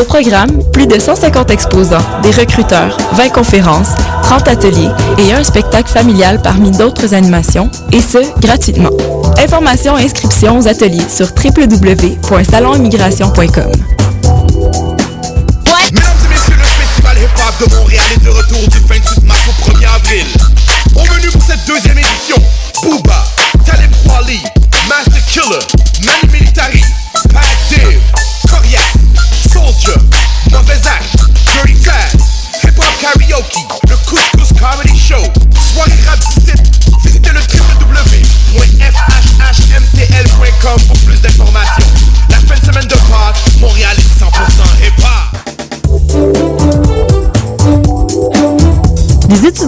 Au programme, plus de 150 exposants, des recruteurs, 20 conférences, 30 ateliers et un spectacle familial parmi d'autres animations, et ce, gratuitement. Informations et inscriptions aux ateliers sur www.salonimmigration.com. Mesdames et messieurs, le festival hip-hop de Montréal est de retour du 28 mars au 1er avril. Au menu pour cette deuxième édition, Booba, Talib Kweli, Master Killer, Mani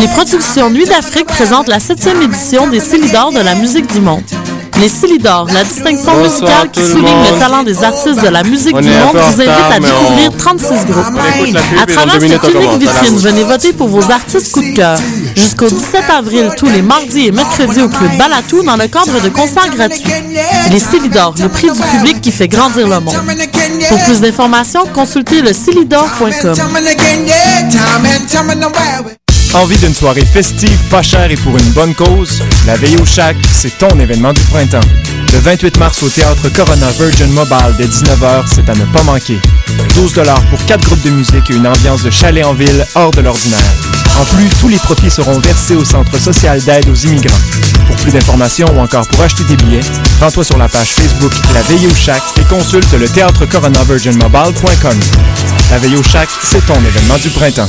Les productions Nuit d'Afrique présentent la 7e édition des Célidors de la musique du monde. Les Célidors, la distinction Bonsoir musicale qui le souligne le talent des artistes de la musique On du monde, vous invite à découvrir on- 36 groupes. À travers cette unique vitrine, venez voter pour vos artistes coup de cœur. Jusqu'au 17 avril, tous les mardis et mercredis au Club Balatou dans le cadre de concerts gratuits. Les Célidors, le prix du public qui fait grandir le monde. Pour plus d'informations, consultez le célidor.com. Envie d'une soirée festive, pas chère et pour une bonne cause? La Veille au Chac, c'est ton événement du printemps. Le 28 mars au Théâtre Corona Virgin Mobile dès 19h, c'est à ne pas manquer. 12 pour 4 groupes de musique et une ambiance de chalet en ville hors de l'ordinaire. En plus, tous les profits seront versés au Centre social d'aide aux immigrants. Pour plus d'informations ou encore pour acheter des billets, rends-toi sur la page Facebook La Veille au Chac et consulte le théâtre coronavirginmobile.com. La Veille au Chac, c'est ton événement du printemps.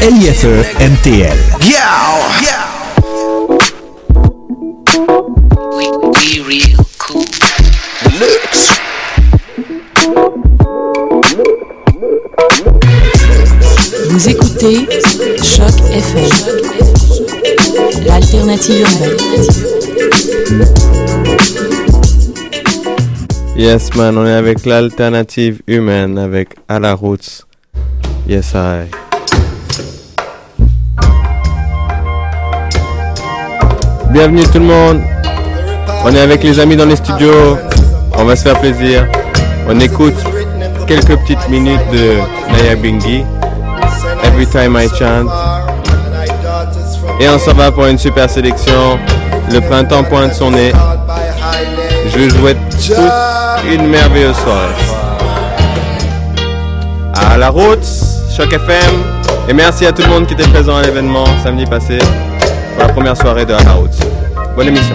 O-N-E-L-I-F-E MTL. Vous écoutez Choc FM, l'alternative urbaine. Yes, man, on est avec l'alternative humaine, avec À la Roots. Yes, I. Bienvenue tout le monde. On est avec les amis dans les studios. On va se faire plaisir. On écoute quelques petites minutes de Naya Bingi. Every time I chant. Et on s'en va pour une super sélection. Le printemps pointe son nez. Je vous souhaite tous une merveilleuse soirée. à la route, Choc FM. Et merci à tout le monde qui était présent à l'événement samedi passé pour la première soirée de À la route. Bonne émission.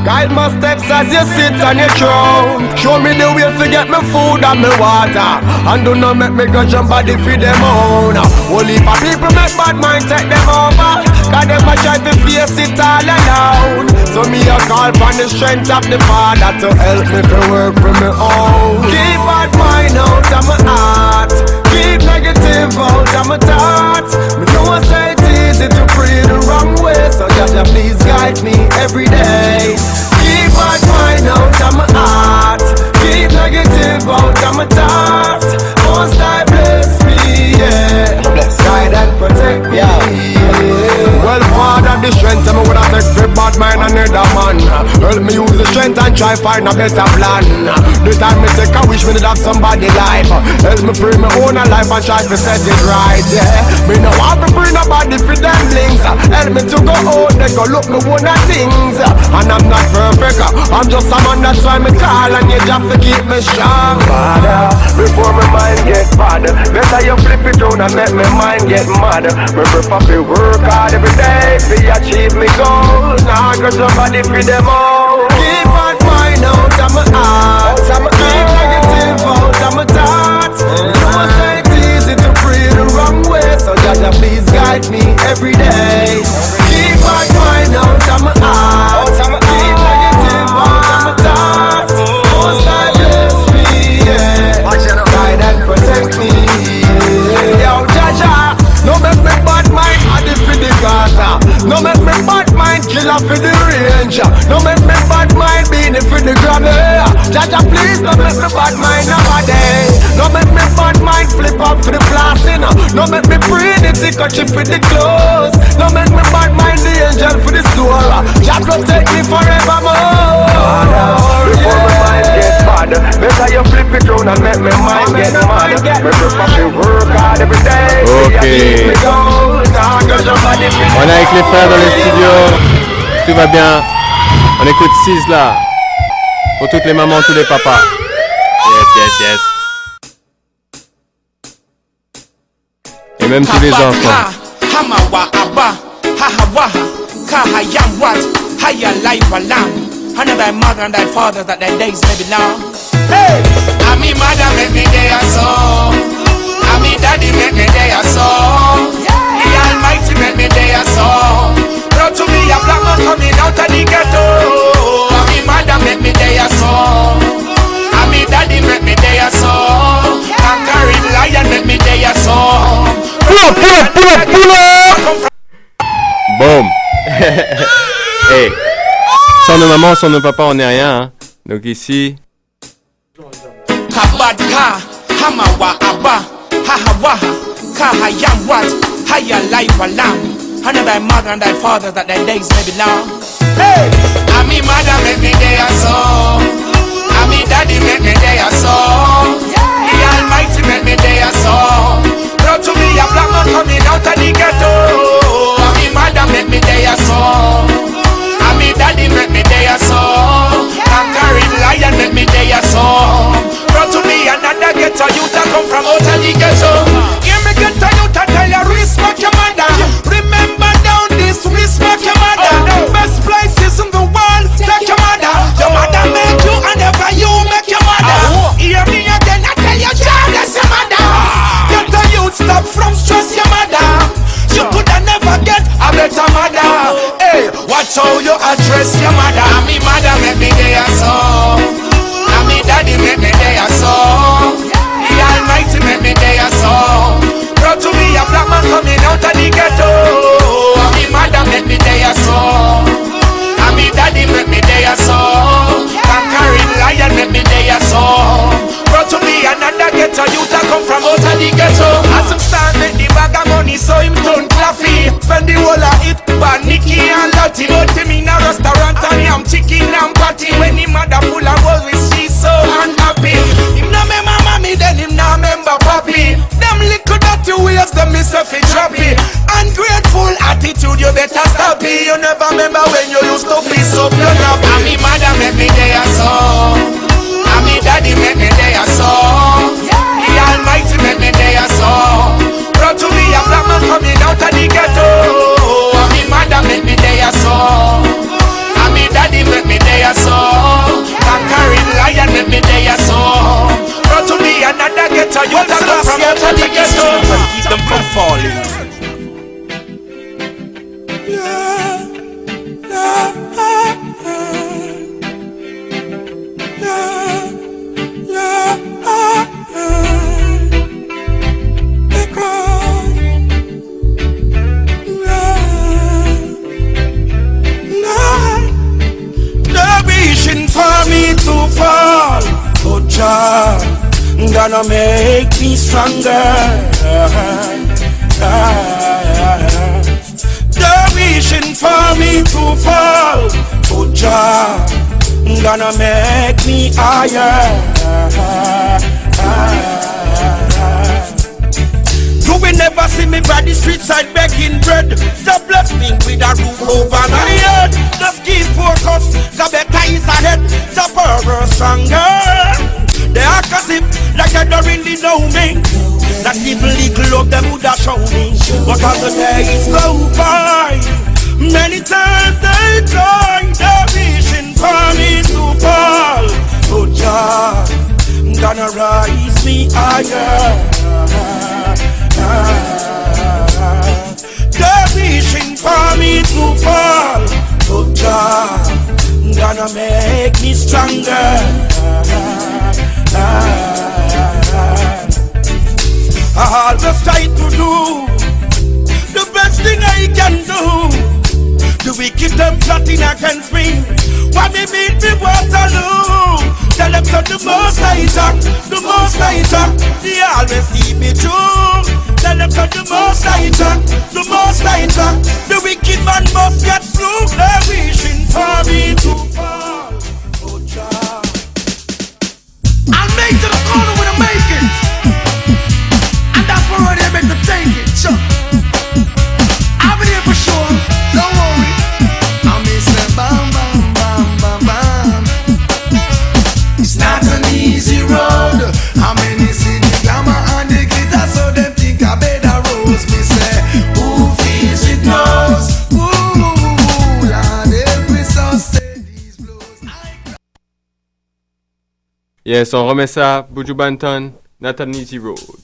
Guide my steps as you sit on your throne. Show me the way to get me food and me water. And do not make me go jump body feed them own. Only for people make bad mind take them over. Cause them a try to face it all alone. So me a call for the strength of the Father to help me to work for me own. Keep bad mind out of my heart. Keep negative out of my thoughts. Me know I say easy to pray the wrong way. So Jah Jah, please guide me every day. Keep bad mind out of my heart. Keep negative out of my thoughts. Most I bless me, yeah. Bless, guide and protect me. Well, Father, the strength of me would have take the bad mind and another man. Help me use the strength and try find a better plan. The time me take, I wish me did have somebody life. Help me pray my own life and try to set it right, yeah. Me no want to bring nobody for them links. Help me to go out, they go look me one of things. And I'm not perfect, I'm just a man that's why me call and you have to keep me strong. Father, before my mind get bad, better you flip it down and make my mind get mad. Me prefer to work hard every day to achieve me goals. Now I got somebody for them all. Keep on mind out of my heart. Keep negative out of my thoughts. I say it's easy to pray the wrong way, so Jah Jah please guide me every day. Keep on mind out of my heart. Mind killer for the range. No make me bad mind beanie for the grabber. Jah Jah, please don't make me bad mind nowadays. No make me bad mind flip up for the blasting. No make me pray the ticket for the clothes. No make me bad mind the angel for the store. Jah protect me forevermore. Before my mind get bad, better you flip it round and make me mind get mad. Me prefer to work hard every day. Ok. Keep me going. Now I got somebody for On est avec les frères dans les studios. Tout va bien. On écoute Sizzla. Pour toutes les mamans, tous les papas. Yes, yes, yes. Et même tous les enfants. Hamawa Abba, Hahawaha, Kahayam Wat, Haya Life Alam. Honor thy mother and thy father that their days may be long. Hey! Ami mother make me day so. Ami daddy make me day so. The Almighty make me day so. Brought to me a black man coming out of the ghetto. Ami mother make me day so. Ami daddy make me day so. Conquering lion make me day so. Pull up, pull up, pull up, pull up! Boom! hey! Sans nos mamans, sans nos papas, on n'est rien. Hein. Donc ici, Kabadka, Hamawa Abba, Hahawaha, Kahayam Wat, Haya Life Alam. Honor thy mother and thy father that thy days may be long. Hey! I me mother make me day a song. I me daddy make me day a song. Yeah. The Almighty make me day a song. Brought to me a black man coming out of the ghetto. I me mother make me day a song. I me daddy make me day a song. Conquering lion make me day a song. Brought to me another ghetto youth that come from out of the ghetto. Give me ghetto could stop from stress your mother. You could have never get a better mother. Hey, watch how you address your mother. Me mother make me day a song. And me daddy make me day a song. The Almighty make me day a song. Brought to me a black man coming out of the ghetto. And me mother make me day a song. And me daddy make me day a song. Conquering lion make me day a song. Brought to me another ghetto youth that come from out of the ghetto. As him stand make the bag of money so him turn claffy. Spend the whole of it, but Nicky and Lottie. But him in a restaurant and him chicken and patty. When him mother full of with she so unhappy. Him no remember mommy, then him no remember papi. Them little dirty ways, them miss a fit trappy. Ungrateful attitude, you better stop it. You never remember when you used to be so up. And me mother make me there so. And me daddy make me there so. The Almighty make me there so. Proud to be a black man coming out Yes, on remet ça. Buju Banton, Not an Easy Road.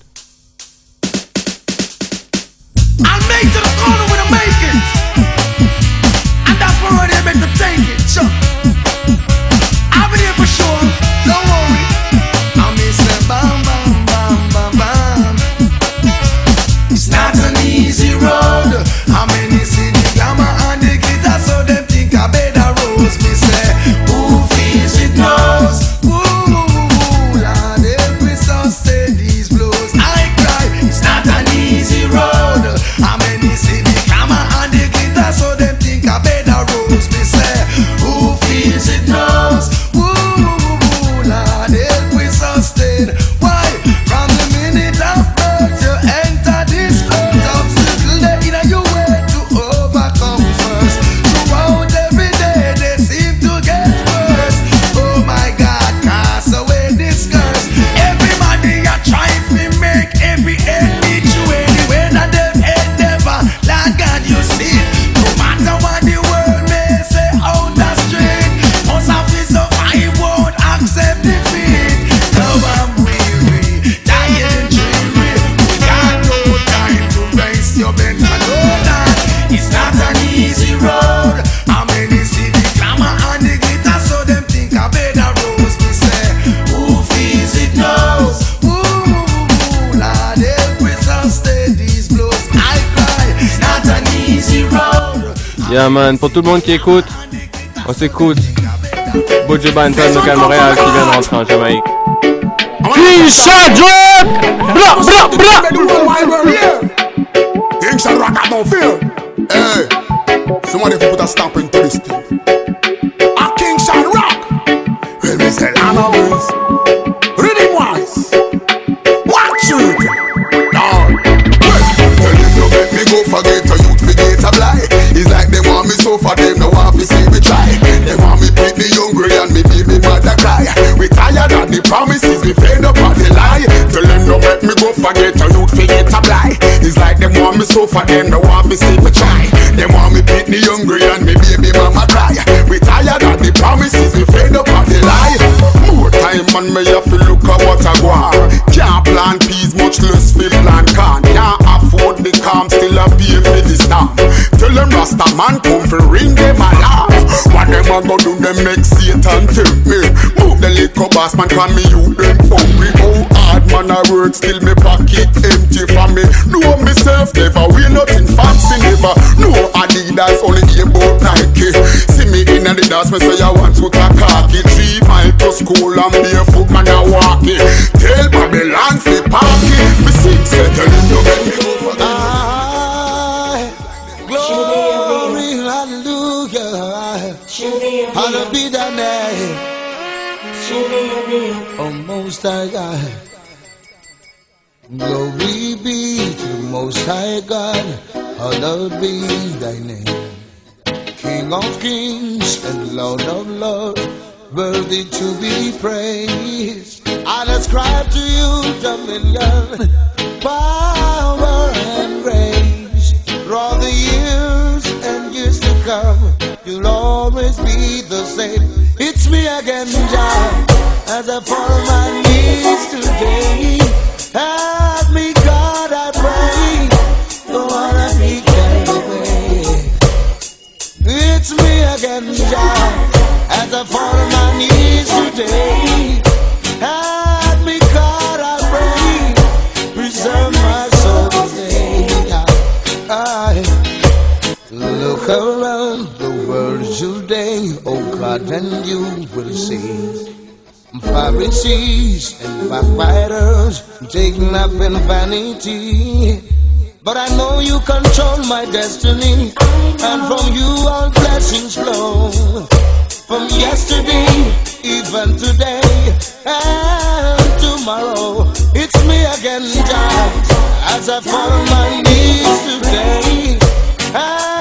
Yeah man, pour tout le monde qui écoute, on s'écoute. Bojo Banton, local Montréal, qui vient de rentrer en Jamaïque. Kisha Joke! Bra, bra, bra! King Shot Rock, I don't feel. Hey, somebody put a stamp into for them, no want me see me try. They want me beat the hungry and me baby mama cry. We tired of the promises, we fed up on the lie. More time on me have to look at what I want. Can't plant peas, much less fill plant corn. Can't afford the calm, still a pay for the storm. Tell them Rasta man come for ring them alarm. What them a go do? Them make Satan tempt me. Move the liquor boss man, can me you them hungry. Oh man I work, still me pocket empty for me. Know myself never wear nothing fancy never. No Adidas only game about Nike. See me in the dance, me say I want to a khaki. Three mile to school and barefoot man I walk it. Tell Babylon fi park it. Me sing say tell him you make me go for Glory, hallelujah. Hallowed be thy name. Oh, most high God. Glory be to most high God. Hallowed be thy name. King of kings and Lord of lords. Worthy to be praised. I ascribe to you dominion, power, and grace. For all the years and years to come, you'll always be the same. It's me again, Jah, as I fall on my knees today. Me, God, I pray. Don't carried away. It's me again, as I fall on my knees today. Me, God, I pray. Preserve my soul today. I look around the world today, oh God, and you will see. Pharisees and backbiters taking up in vanity. But I know you control my destiny, and from you all blessings flow. From yesterday, even today, and tomorrow, it's me again, Jah, as I fall on my knees today.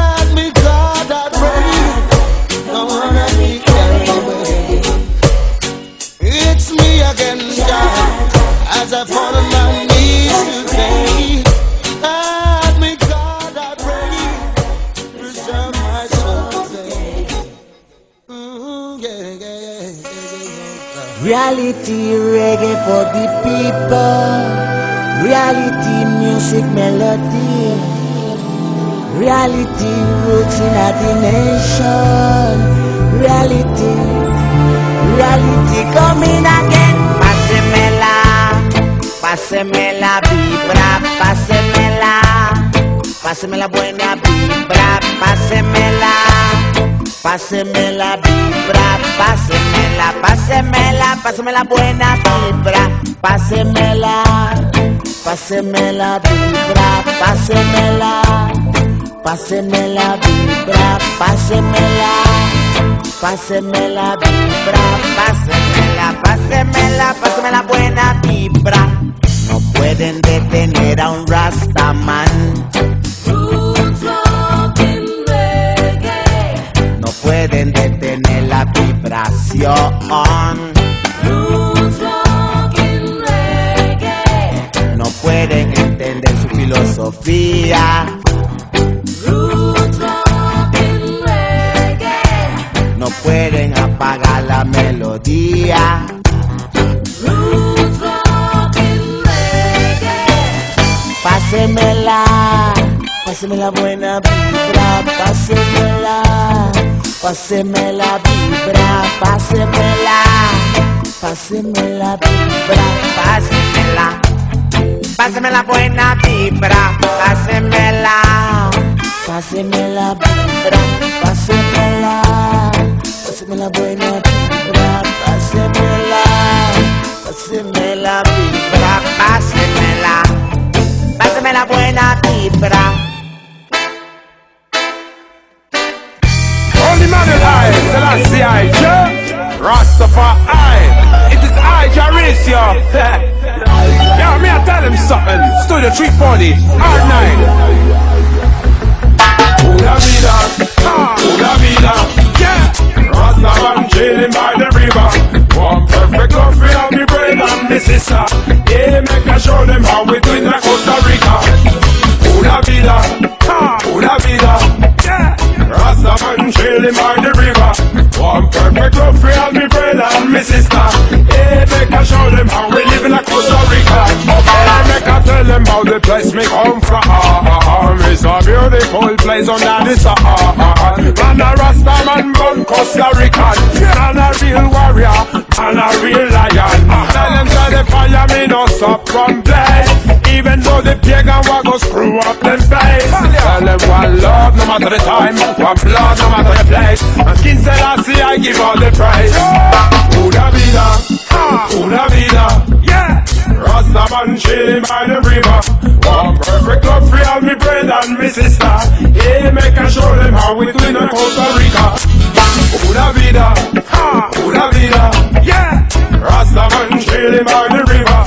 Reality reggae for the people. Reality music melody. Reality roots in the nation. Reality, reality coming again. Pásemela, pásemela vibra, pásemela, pásemela buena vibra, pásemela, pásemela vibra, pásemela, pásemela, pásemela buena vibra, pásemela, pásemela vibra, pásemela. Páseme la vibra, pásemela, páseme la vibra, pásemela, pásemela, páseme la buena vibra. No pueden detener a un Rastaman. No pueden detener vibración. No pueden entender su filosofía. No pueden apagar la melodía. Blues, pásemela buena vibra, pásemela, pásemela vibra, pásemela, pásemela vibra, pásemela, pásemela buena vibra, pásemela, Páseme la vibra, pásemela, páseme la buena vibra, pásemela, páseme la vibra, pásemela, páseme la buena vibra. Selassie I, Rastafari. It is I, Jarisio. Yo, me I tell him something. Studio 340, R9. Pura vida, ah, pura vida, yeah. Rastaman chilling by the river. One perfect love for all me brother and me sister. Yeah, make I show them how we do it in Costa Rica. Pura vida, ah, pura vida, yeah. Rastaman chilling by the river. One perfect love for all me brother and me sister. Yeah, make I show them how we live in a Costa Rica. Yeah, make I tell them how the place me come from. Ah, ah, ah, it's a beautiful place under the sun. Man a Rasta man born Costa Rican. Man a real warrior, man a real lion. Tell them to the fire me no stop from blaze. Even though the pagan wa go screw up them face. Tell them one love no matter the time, one blood no matter the place. And King Selassie I give all the praise. Pura vida, pura vida, yeah. Rasta man chilling by the river. One perfect love for all me brother and me sister. Yeah, make I show them how we do in Costa Rica. Pura vida, pura vida, yeah. Rasta man chilling by the river.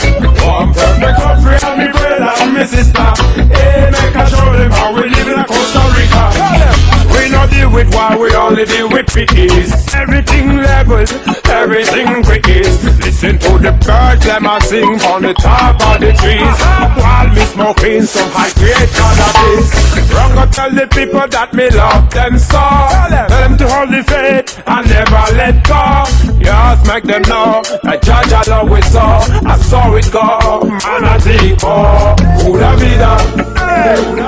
One perfect love for all me brother and me sister. Yeah, make I show them how we live in Costa Rica. We no deal with war, we only deal with peace. Everything level, everything peace. Listen to the birds, them a sing from the top of the trees. While me smoking some high grade cannabis. Wrong go tell the people that me love them so. Tell them to hold the faith and never let go. Just make them know that Judge it so. I saw it go, man I think oh. Vida, pura vida.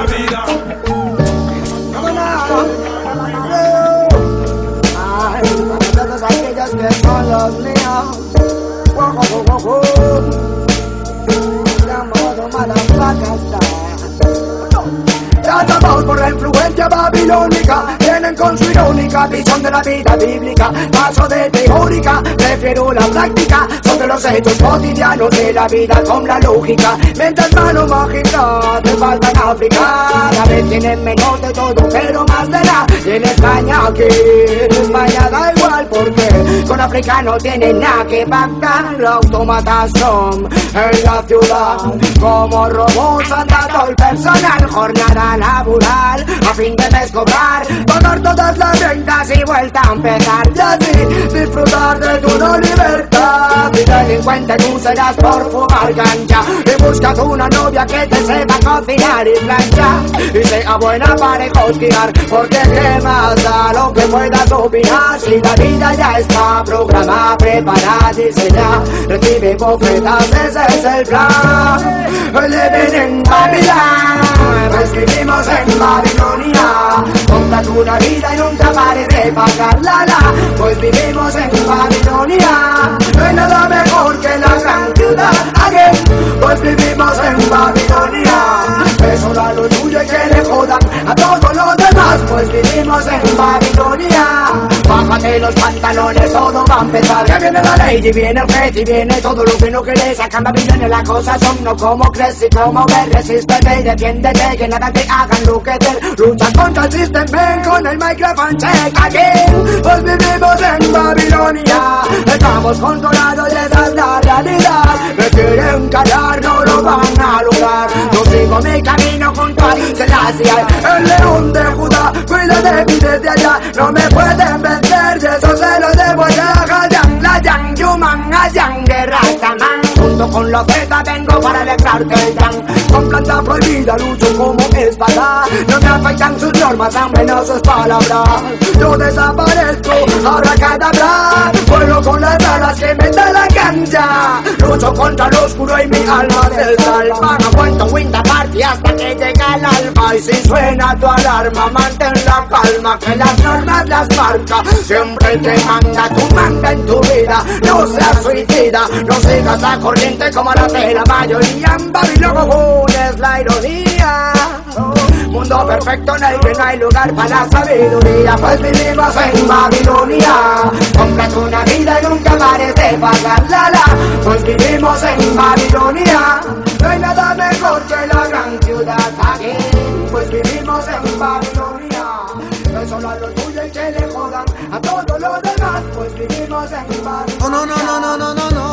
Irónica visión de la vida bíblica. Paso de teórica, prefiero la práctica. Sobre los hechos cotidianos de la vida con la lógica. Mientras mano mágica te falta en África La vez tienen menos de todo pero más de la. Y en España aquí, en España da igual porque Con África no tienen nada que pactar. Autómatas son en la ciudad Como robots anda todo el personal. Jornada laboral a fin de mes cobrar Pagar todas las rentas y vuelta a empezar. Y así disfrutar de tu no libertad. Y delincuente tú serás por fumar cancha. Y buscas una novia que te sepa cocinar y planchar. Y sea buena para esquiar Porque qué más da lo que puedas opinar. Si la vida ya está programada, preparada, diseñada Recibe bofetas, ese es el plan. Living in Babylon Pues vivimos en Babilonia. Compras una vida y nunca pares de pagarla la Pues vivimos en Babilonia nada mejor que la gran ciudad Again Pues vivimos en Babilonia. Eso da lo tuyo y que le jodan a todos los demás. Pues vivimos en Babilonia. Bájate los pantalones, todo va a empezar. Ya viene la ley, y viene el rey, y viene todo lo que no querés Acá en Babilonia las cosas son no como crees. Y como ves Resístete y defiéndete, que nada te haga enloquecer Lucha contra el sistema, con el micrófono check. Aquí Pues vivimos en Babilonia. Estamos controlados y esa es la realidad. Me quieren callar, no lo van a lograr. Yo sigo mi camino junto a Selassie El león de Judá, cuida de mí desde allá. No me pueden vencer y eso se lo debo ya Hayan, la yang, yuman, hayan, de Rastaman Junto con los Z vengo para alegrarte el dan Con planta prohibida lucho como espada. No me afectan sus normas, tan sus palabras. Yo desaparezco, ahora cadabra Vuelo con las alas que me da la cancha Lucho contra lo oscuro y mi alma del salva No cuento Winter Party hasta que llega el alfa Y si suena tu alarma, mantén la palma que las normas las marca. Siempre te manda tu manda en tu vida. No seas suicida, no sigas la corriente como la de la mayoría. En Babilón es la ironía. Mundo perfecto en el que no hay lugar para la sabiduría. Pues vivimos en Babilonia. Compras una vida y nunca pares de pagarla. Pues vivimos en Babilonia. No hay nada mejor que la gran ciudad aquí. Pues vivimos en Babilonia. No es solo a lo tuyo y que le jodan A todo lo demás. Pues vivimos en Babilonia. No no no no no no no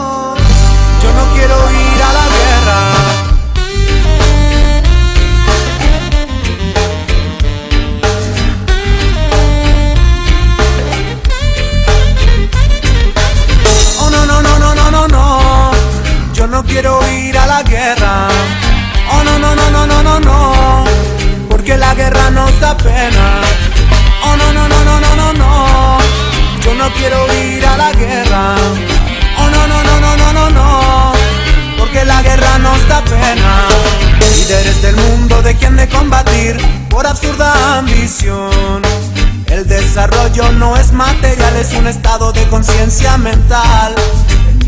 Oh no, no, no, no, no, no, no. Yo no quiero ir a la guerra. Oh no, no, no, no, no, no, no. Porque la guerra nos da pena. Líderes del mundo de quien de combatir por absurda ambición. El desarrollo no es material, es un estado de conciencia mental.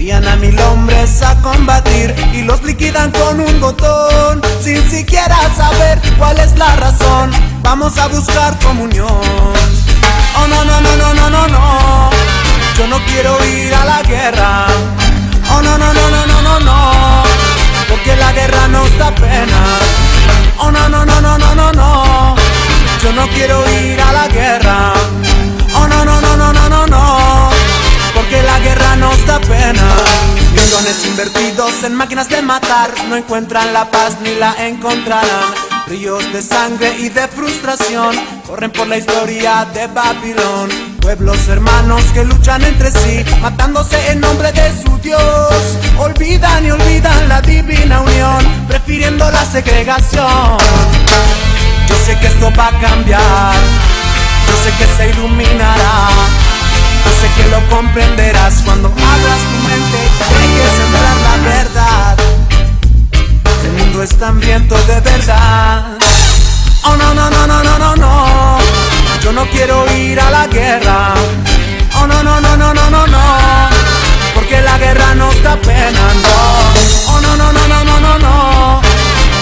Envían a mil hombres a combatir y los liquidan con un botón sin siquiera saber cuál es la razón. Vamos a buscar comunión. Oh no no no no no no no. Yo no quiero ir a la guerra. Oh no no no no no no no. Porque la guerra nos da pena. Oh no no no no no no no. Yo no quiero ir a la guerra. Oh no no no no no no no la guerra nos da pena. Millones invertidos en máquinas de matar no encuentran la paz ni la encontrarán. Ríos de sangre y de frustración corren por la historia de Babilón. Pueblos hermanos que luchan entre sí, matándose en nombre de su Dios. Olvidan y olvidan la divina unión, prefiriendo la segregación. Yo sé que esto va a cambiar, yo sé que se iluminará sé que lo comprenderás cuando abras tu mente hay que sembrar la verdad. El mundo es hambriento de verdad. Oh no no no no no no no. Yo no quiero ir a la guerra. Oh no no no no no no no. Porque la guerra no está pena, no. Oh no no no no no no no.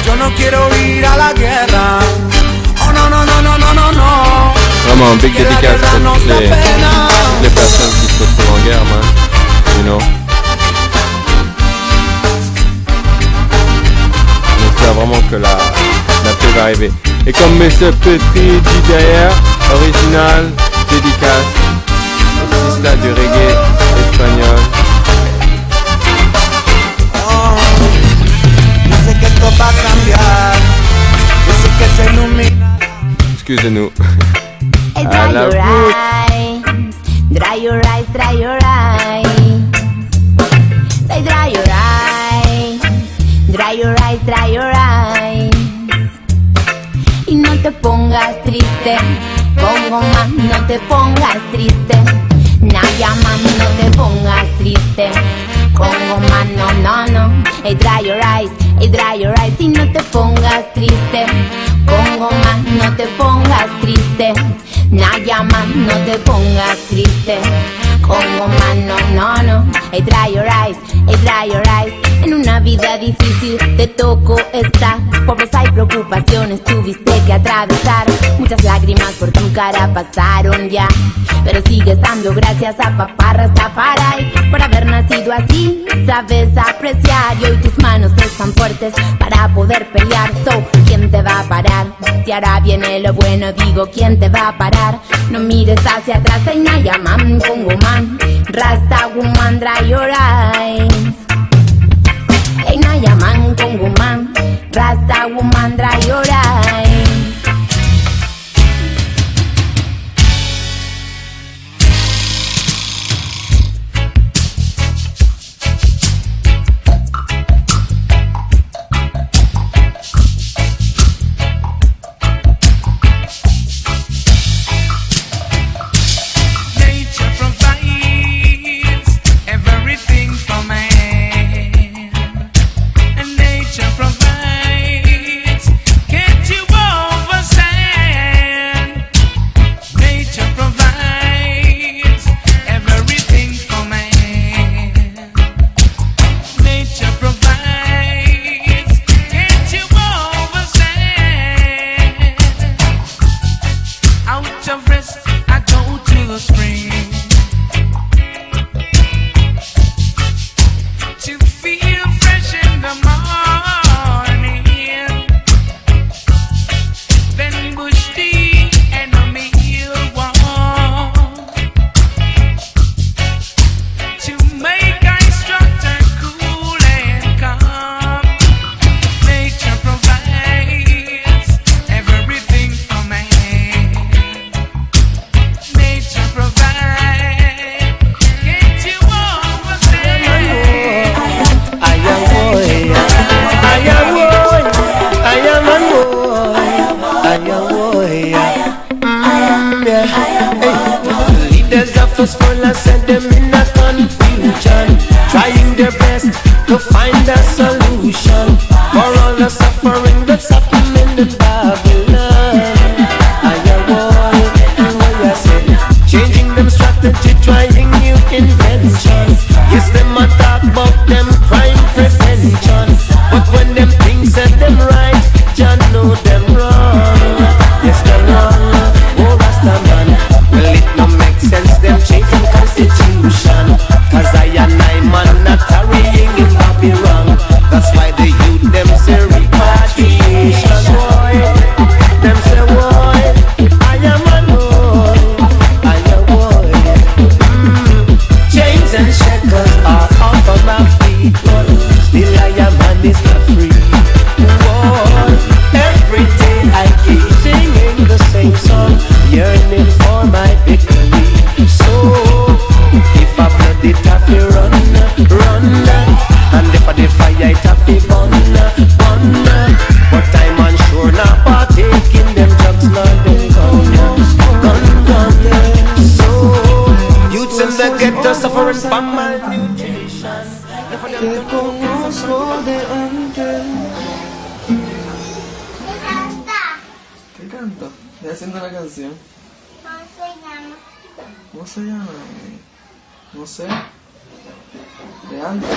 Yo no quiero ir a la guerra. Oh no no no no no no no. Vraiment, big dédicace à toutes les, personnes qui se retrouvent en guerre, man. You know. J'espère vraiment que la, la paix va arriver. Et comme Monsieur Petri dit derrière, original, dédicace, Sista du reggae espagnol. Oh, yo sé que te pongas triste. Naya más, no te pongas triste. Pongo más, no, no, no. Hey, dry your eyes, hey, dry your eyes. Y no te pongas triste. Pongo más, no te pongas triste. Naya más, no te pongas triste. Pongo más, no, no. Hey, dry your eyes, hey, dry your eyes. En una vida difícil te tocó estar. Pobreza y preocupaciones tuviste que atravesar. Muchas lágrimas por tu cara pasaron ya. Pero sigues dando gracias a papá Rastafari por haber nacido así. Sabes apreciar y hoy tus manos están fuertes para poder pelear. So, ¿quién te va a parar? Si ahora viene lo bueno, digo, ¿quién te va a parar? No mires hacia atrás, Nayaman, Congo man, Rasta woman, dry your eyes. Hey, Nayaman, Congo man, Rasta woman, dry your eyes. ¿Cómo se llama? No sé. De antes.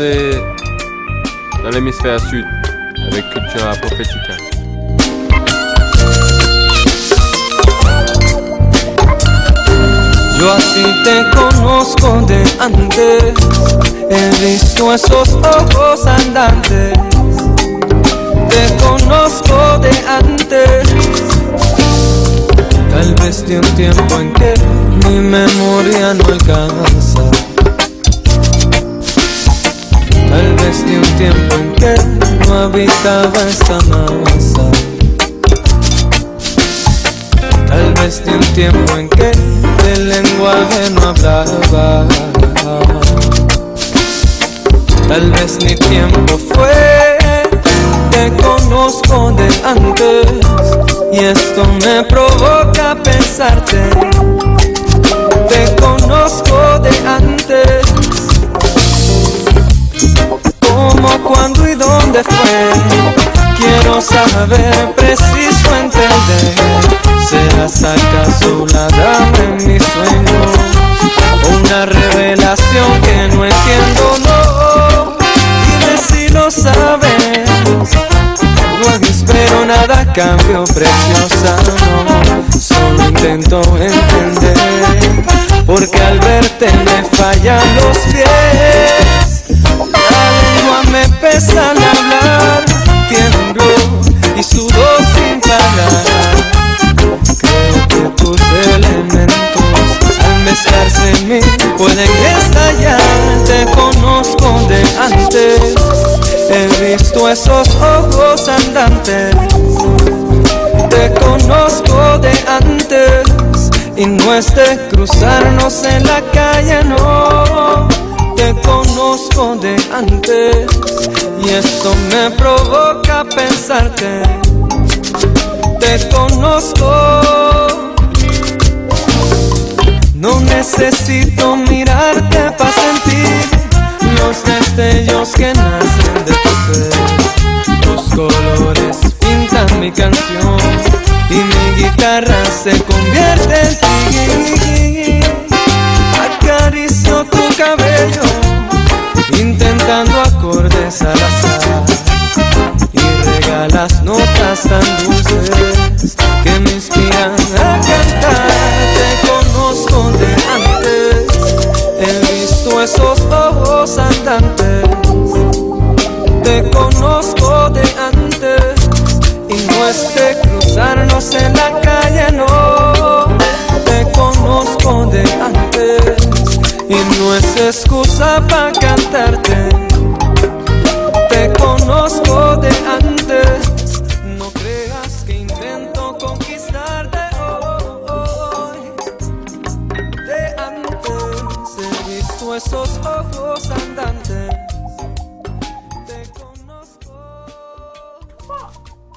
Dans l'hémisphère sud avec Cultura Profetica. Yo así te conozco de antes, he visto esos ojos andantes, te conozco de antes, tal vez de un tiempo en que mi memoria no alcanza Vez de un tiempo en que no habitaba esta masa. Tal vez de un tiempo en que el lenguaje no hablaba. Tal vez mi tiempo fue, te conozco de antes y esto me provoca pensarte. Te conozco de antes cómo, cuándo y dónde fue. Quiero saber, preciso entender. ¿Serás acaso la dama en mis sueños? Una revelación que no entiendo, no. Dime si lo sabes. No espero nada cambio, preciosa, no. Solo intento entender. Porque al verte me fallan los pies me pesa al hablar, tiemblo y sudo sin parar. Creo que tus elementos al mezclarse en mí pueden estallar. Te conozco de antes, he visto esos ojos andantes. Te conozco de antes y no es de cruzarnos en la calle, no conozco de antes Y esto me provoca pensarte. Te conozco. No necesito mirarte para sentir los destellos que nacen de tu ser. Tus colores pintan mi canción y mi guitarra se convierte en ti. Acaricio tu cabello, al azar. Y regalas notas tan dulces que me inspiran a cantar. Te conozco de antes, he visto esos ojos andantes. Te conozco de antes y no es de cruzarnos en la calle, no. Te conozco de antes y no es excusa para cantarte.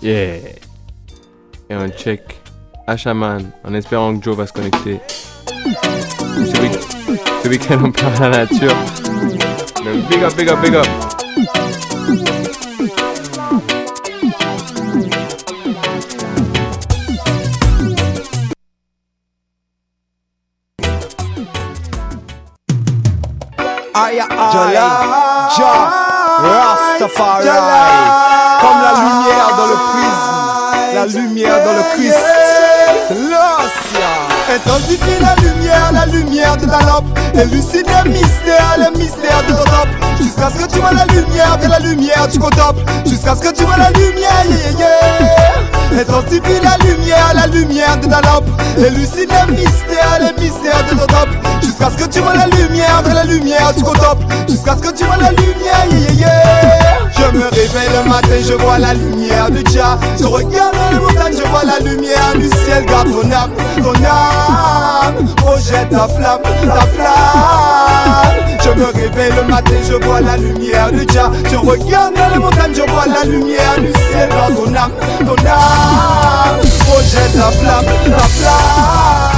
Yeah. Et on check Ashaman en espérant que Joe va se connecter. Ce, week ce week-end on perd la nature. Mais big up, big up, big up. Aïe aïe, Rastafari, lumière dans le Christ. L'Océan. Intensifie la lumière, la lumière de ta lampe. Élucide les mystères, les mystères de ton top. Jusqu'à ce que tu vois la lumière, de la lumière tu top. Jusqu'à ce que tu vois la lumière, yeah, yeah, yeah. Intensifie la lumière, la lumière de ta lampe. Élucide les mystères, les mystères de ton top. Jusqu'à ce que tu vois la lumière, de la lumière tu top. Jusqu'à ce que tu vois la lumière, yeah, yeah, yeah. Je me réveille le matin, je vois la lumière du Tcha. Je regarde les montagnes, je vois la lumière du ciel. Garde ton âme, ton âme. Projette ta flamme, ta flamme. Je me réveille le matin, je vois la lumière du Tcha. Je regarde les montagnes, je vois la lumière du ciel. Garde ton âme, ton âme. Projette ta flamme, ta flamme.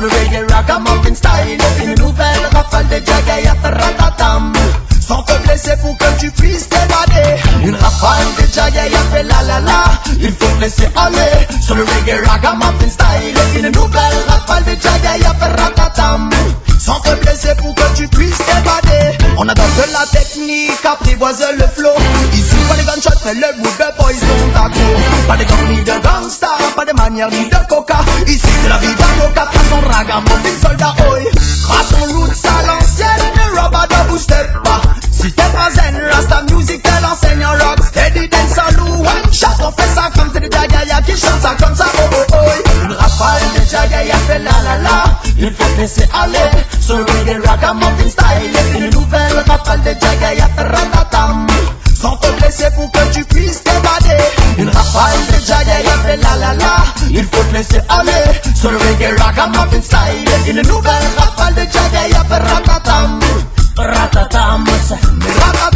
Le reggae ragamuffin style. Une nouvelle rafale de ratatam Sans te blesser pour que tu puisses t'évader. Une rafale de Jagger a fait la la la. Il faut te laisser aller. Sur le reggae ragamuffin style. Une nouvelle rafale de ratatam sans te blesser pour que tu puisses t'évader. On adore de la technique, apprivoise le flow. Ici pas de gunshots mais le bout de poison d'ago Pas de gang ni de gangsta, pas de manière ni de coca. Ici c'est la vie d'avocat, pas ton ragamuffin soldat oi. Ton roots à l'ancienne, ne roba de step pas Si t'es pas zen, rasta music te l'enseigne en rock. Steady dance en loup, one shot On fait ça comme c'est des jagaya qui chantent ça comme ça oh oh oh Une rafale de jagaya fait la la la. Il faut te laisser aller sur reggae ragamuffin style. Une nouvelle rafale de jagaya fait ratatam. Sans te blesser pour que la la. Il faut te laisser aller. Sur le reggae ragamuffin style. Une nouvelle rafale de jagaya fait ratatam. Ratatam,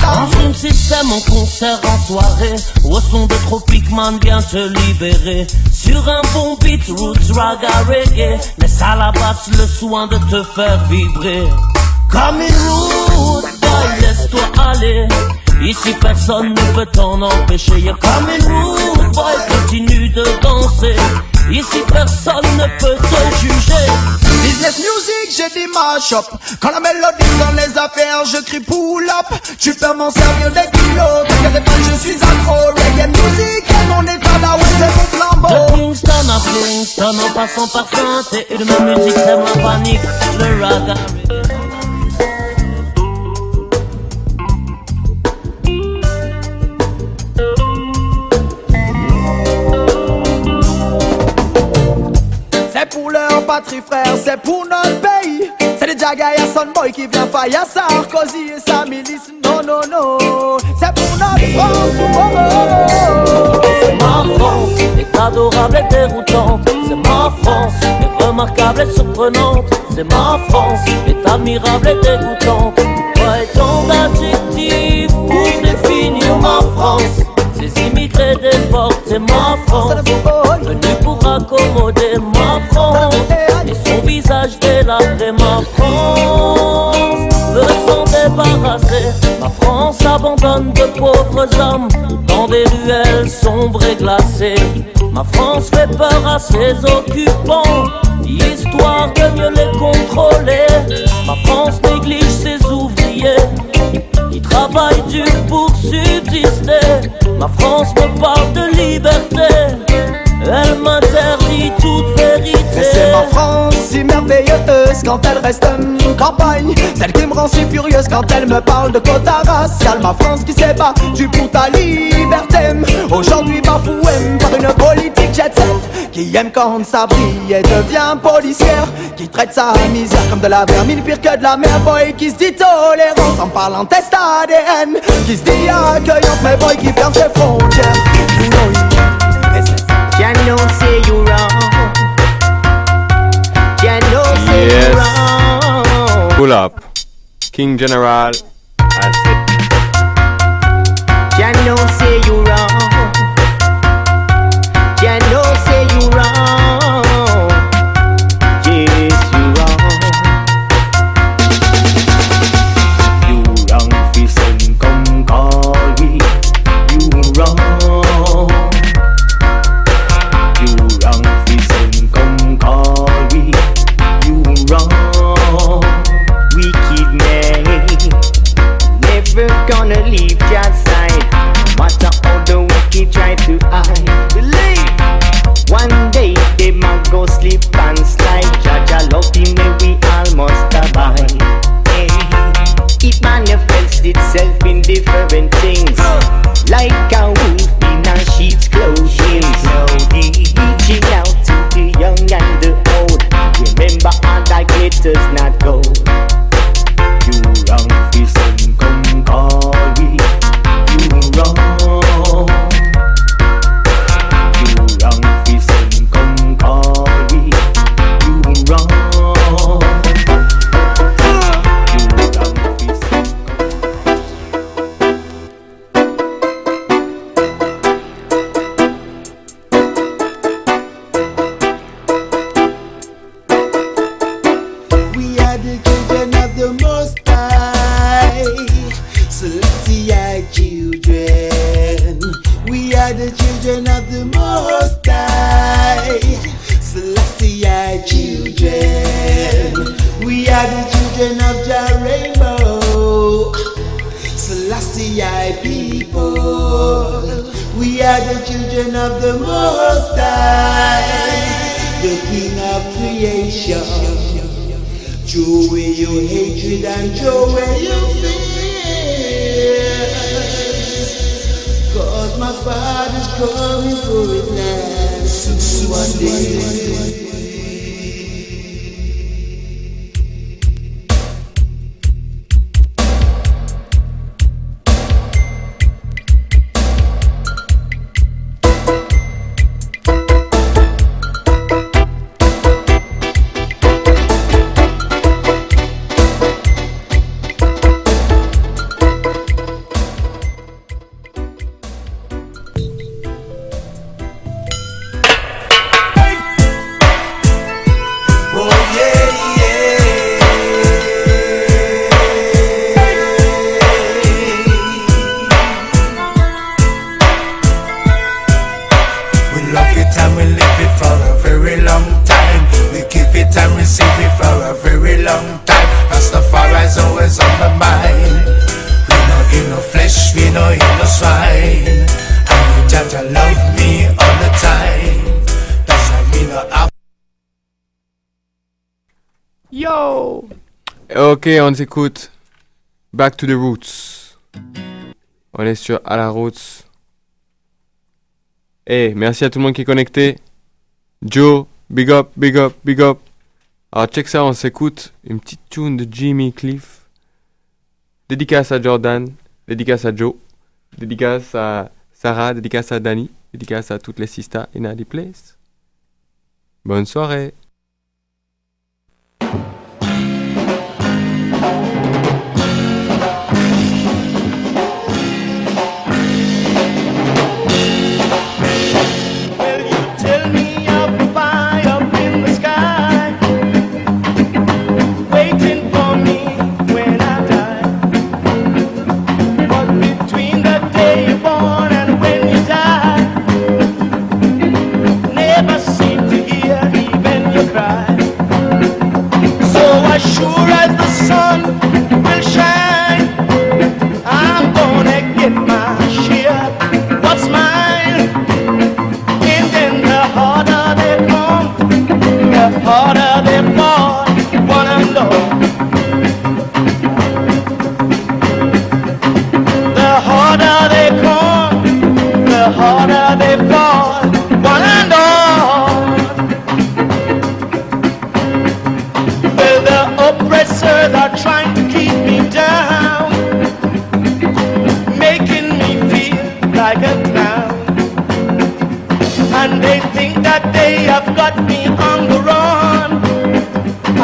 En son système, en concert, en soirée. Au son de Tropic Man, viens te libérer. Sur un bon beat, roots, raga, reggae. Laisse à la basse le soin de te faire vibrer. Comme une route, laisse-toi aller Ici personne ne peut t'en empêcher. Y'a comme une boy, continue de danser. Ici personne ne peut te juger. Business music, j'ai des mash-up Quand la mélodie dans les affaires, je crie pull up. Tu peux m'en servir des kilos T'inquiète pas, je suis accro. Reggae music et mon état là, ouais, c'est mon De flambeau Kingston à Kingston en passant par saint Et une musique c'est ma panique Le raga c'est pour notre pays. C'est les Jaga et son boy qui vient faire Sarkozy et sa milice. Non, non, non, c'est pour notre France. Oh, oh, oh, c'est ma France, est adorable et déroutante. C'est ma France, est remarquable et surprenante. C'est ma France, est admirable et dégoûtante. Ouais, tant d'adjectifs pour définir ma France. Déportent, c'est ma France. Venu pour accommoder ma France. Et son visage délabré, ma France. Veut s'en débarrasser. Ma France abandonne de pauvres hommes dans des ruelles sombres et glacées. Ma France fait peur à ses occupants, histoire de mieux les contrôler. Ma France néglige ses ouvriers qui travaillent dur pour Ma France me parle de liberté, elle m'interdit toute vérité. Et c'est ma France si merveilleuse quand elle reste en campagne. Celle qui me rend si furieuse quand elle me parle de quota racial Ma France qui s'est battue pour ta liberté. Aujourd'hui bafouée par une politique jet set Qui aime quand ça brille et devient policière Qui traite sa misère comme de la vermine pire que de la mer Boy qui se dit tolérance en parlant test ADN Qui se dit accueillante mais boy qui ferme ses frontières say you wrong. Say you Yes. wrong. Pull up. King General. Say you Ok, on s'écoute. Back to the Roots. On est sur À la Roots. Et hey, merci à tout le monde qui est connecté. Joe, big up, big up, big up. Alors check ça, on s'écoute une petite tune de Jimmy Cliff. Dédicace à Jordan, dédicace à Joe, dédicace à Sarah, dédicace à Danny, dédicace à toutes les sistas in the place. Bonne soirée.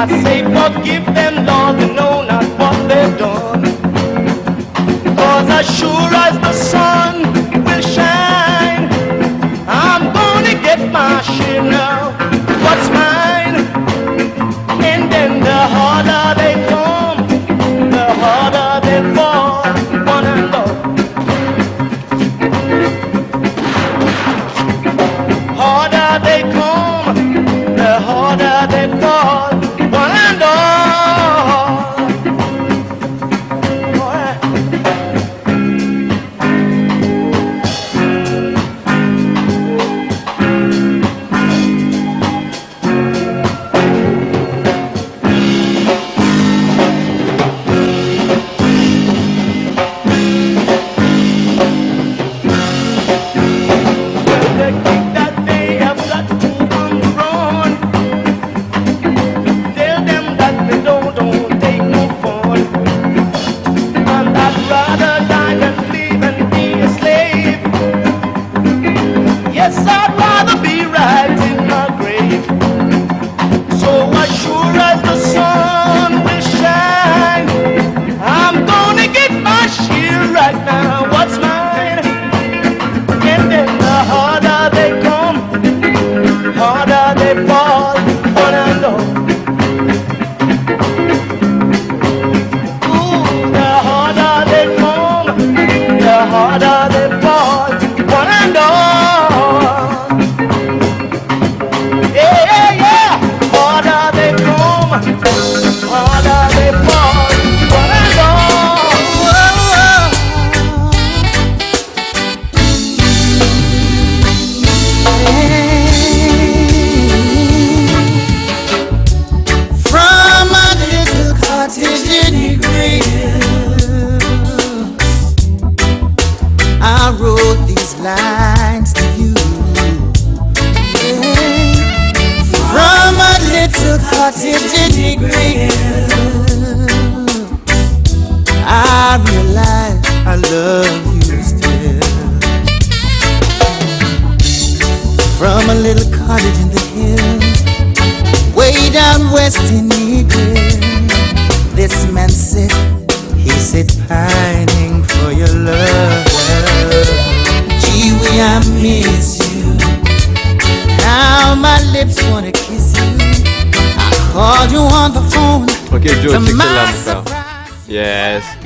I say, forgive them, Lord.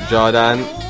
Jordan.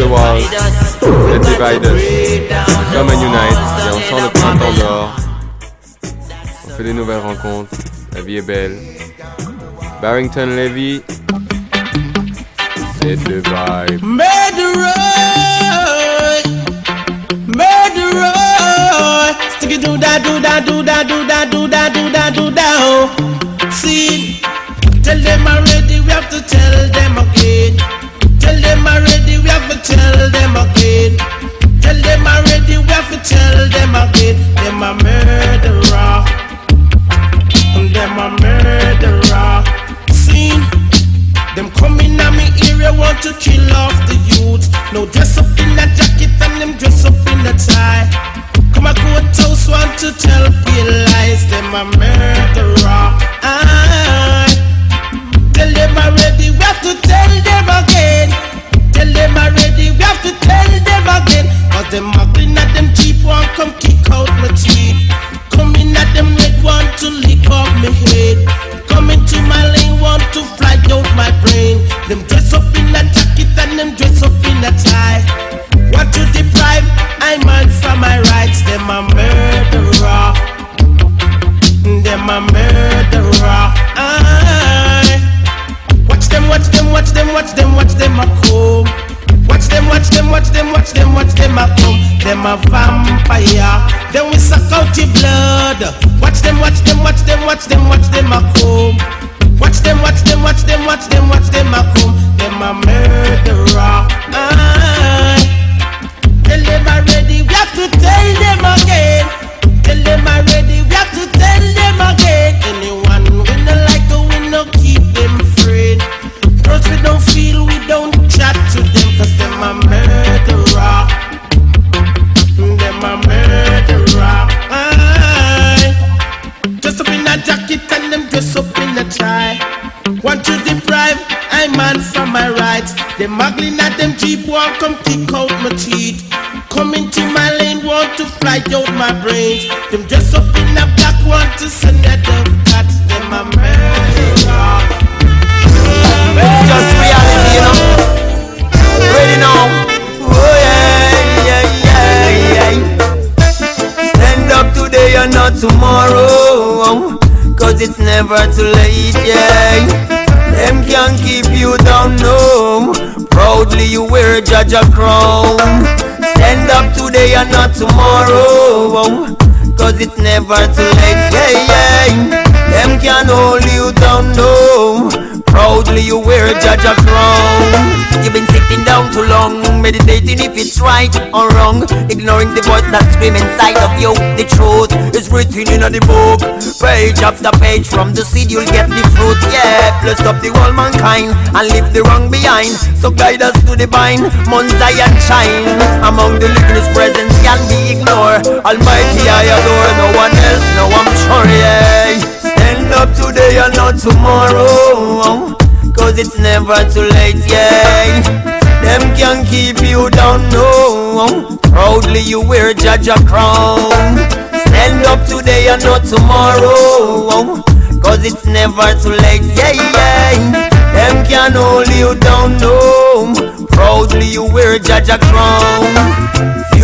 The walls, let's divide us. Come and unite. Et on sent le printemps dehors. On fait des nouvelles rencontres. La vie est belle. Barrington Levy. C'est le vibe. Murderer, murderer. Stick do that, do that, do that, do that, do that, do that, do that. Oh. See, tell them already, we have to tell them again. Tell them already, we have to tell them again. Tell them already, we have to tell them again. Them a murderer. And them a murderer. See. Them coming at me area want to kill off the youth. No dress up in a jacket and them dress up in a tie. Come a courthouse want to tell pale lies. Them a murderer. Aye. My. Coming at them red want to lick off my head. Coming to my lane want to fly out my brain. Them dress up in a jacket and them dress up in a tie. Want to deprive I man from my rights. Them a murderer. Them, watch them, watch them, watch them, watch them a come. Them a vampire. Then we suck out your blood. Watch them, watch them, watch them, watch them, watch them a come. Watch them, watch them, watch them, watch them, watch them a come. Them a murderer. Aye. Them muggling at them cheap won't come kick out my teeth. Come into my lane, want to fly out my brains. Them dress up in a black, want to send that dove cat. Them a murderer. It's just reality, you know. Ready now. Oh yeah, yeah, yeah, yeah. Stand up today and not tomorrow. Cause it's never too late, yeah. Them can't keep you down, no. Proudly you wear a Jah Jah crown. Stand up today and not tomorrow. Cause it's never too late, yeah, yeah. Them can't hold you down, no. Proudly you wear Jah Jah crown. You've been sitting down too long, meditating if it's right or wrong. Ignoring the voice that scream inside of you. The truth is written in the book. Page after page, from the seed you'll get the fruit. Yeah, bless up the whole mankind and leave the wrong behind. So guide us to the vine, Mount Zion shine. Among the living presence can be ignored. Almighty I adore, no one else, no I'm sure, yeah. Up today and not tomorrow. Cause it's never too late, yeah. Them can keep you down, no. Proudly you wear Jah Jah crown. Stand up today and not tomorrow. Cause it's never too late, yeah, yeah. Them can hold you down, no. Proudly you wear Jah Jah crown.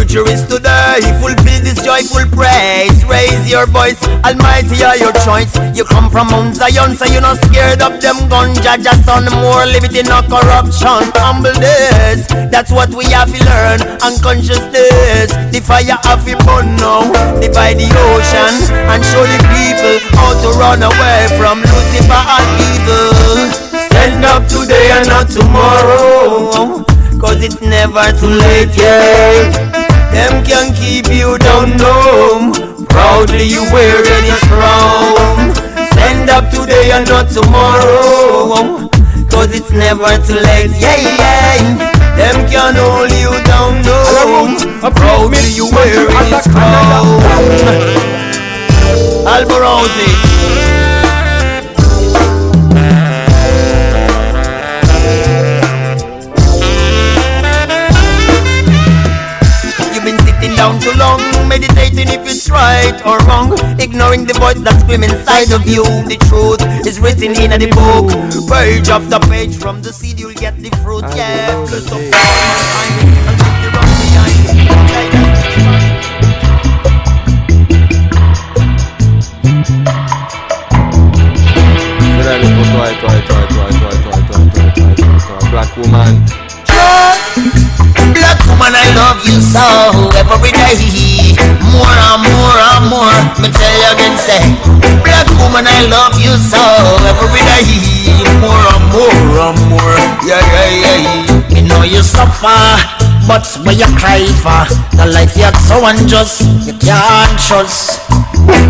Future is today, fulfill this joyful praise. Raise your voice, Almighty are your choice. You come from Mount Zion, so you're not scared of them gun. Jah Jah son, more in no corruption. Humbleness, that's what we have to learn. Unconsciousness, the fire have to burn now. Divide the ocean and show the people how to run away from Lucifer and evil. Stand up today and not tomorrow. Cause it's never too late, yeah. Them can keep you down, no. Proudly you wear this crown. Stand up today and not tomorrow. Cause it's never too late, yeah, yeah. Them can hold you down, no. Proudly you wearing his crown. Alborosie. Down too long, meditating if it's right or wrong. Ignoring the voice that's screaming inside of you. The truth is written in the book. Page after page from the seed you'll get the fruit. Yeah, plus of Black woman. Woman, I love you so every day. More and more and more, me tell you again, say. Black woman, I love you so every day. More and more and more, yeah, yeah, yeah. Me know you suffer, but when you cry for? The life you so unjust, you can't trust.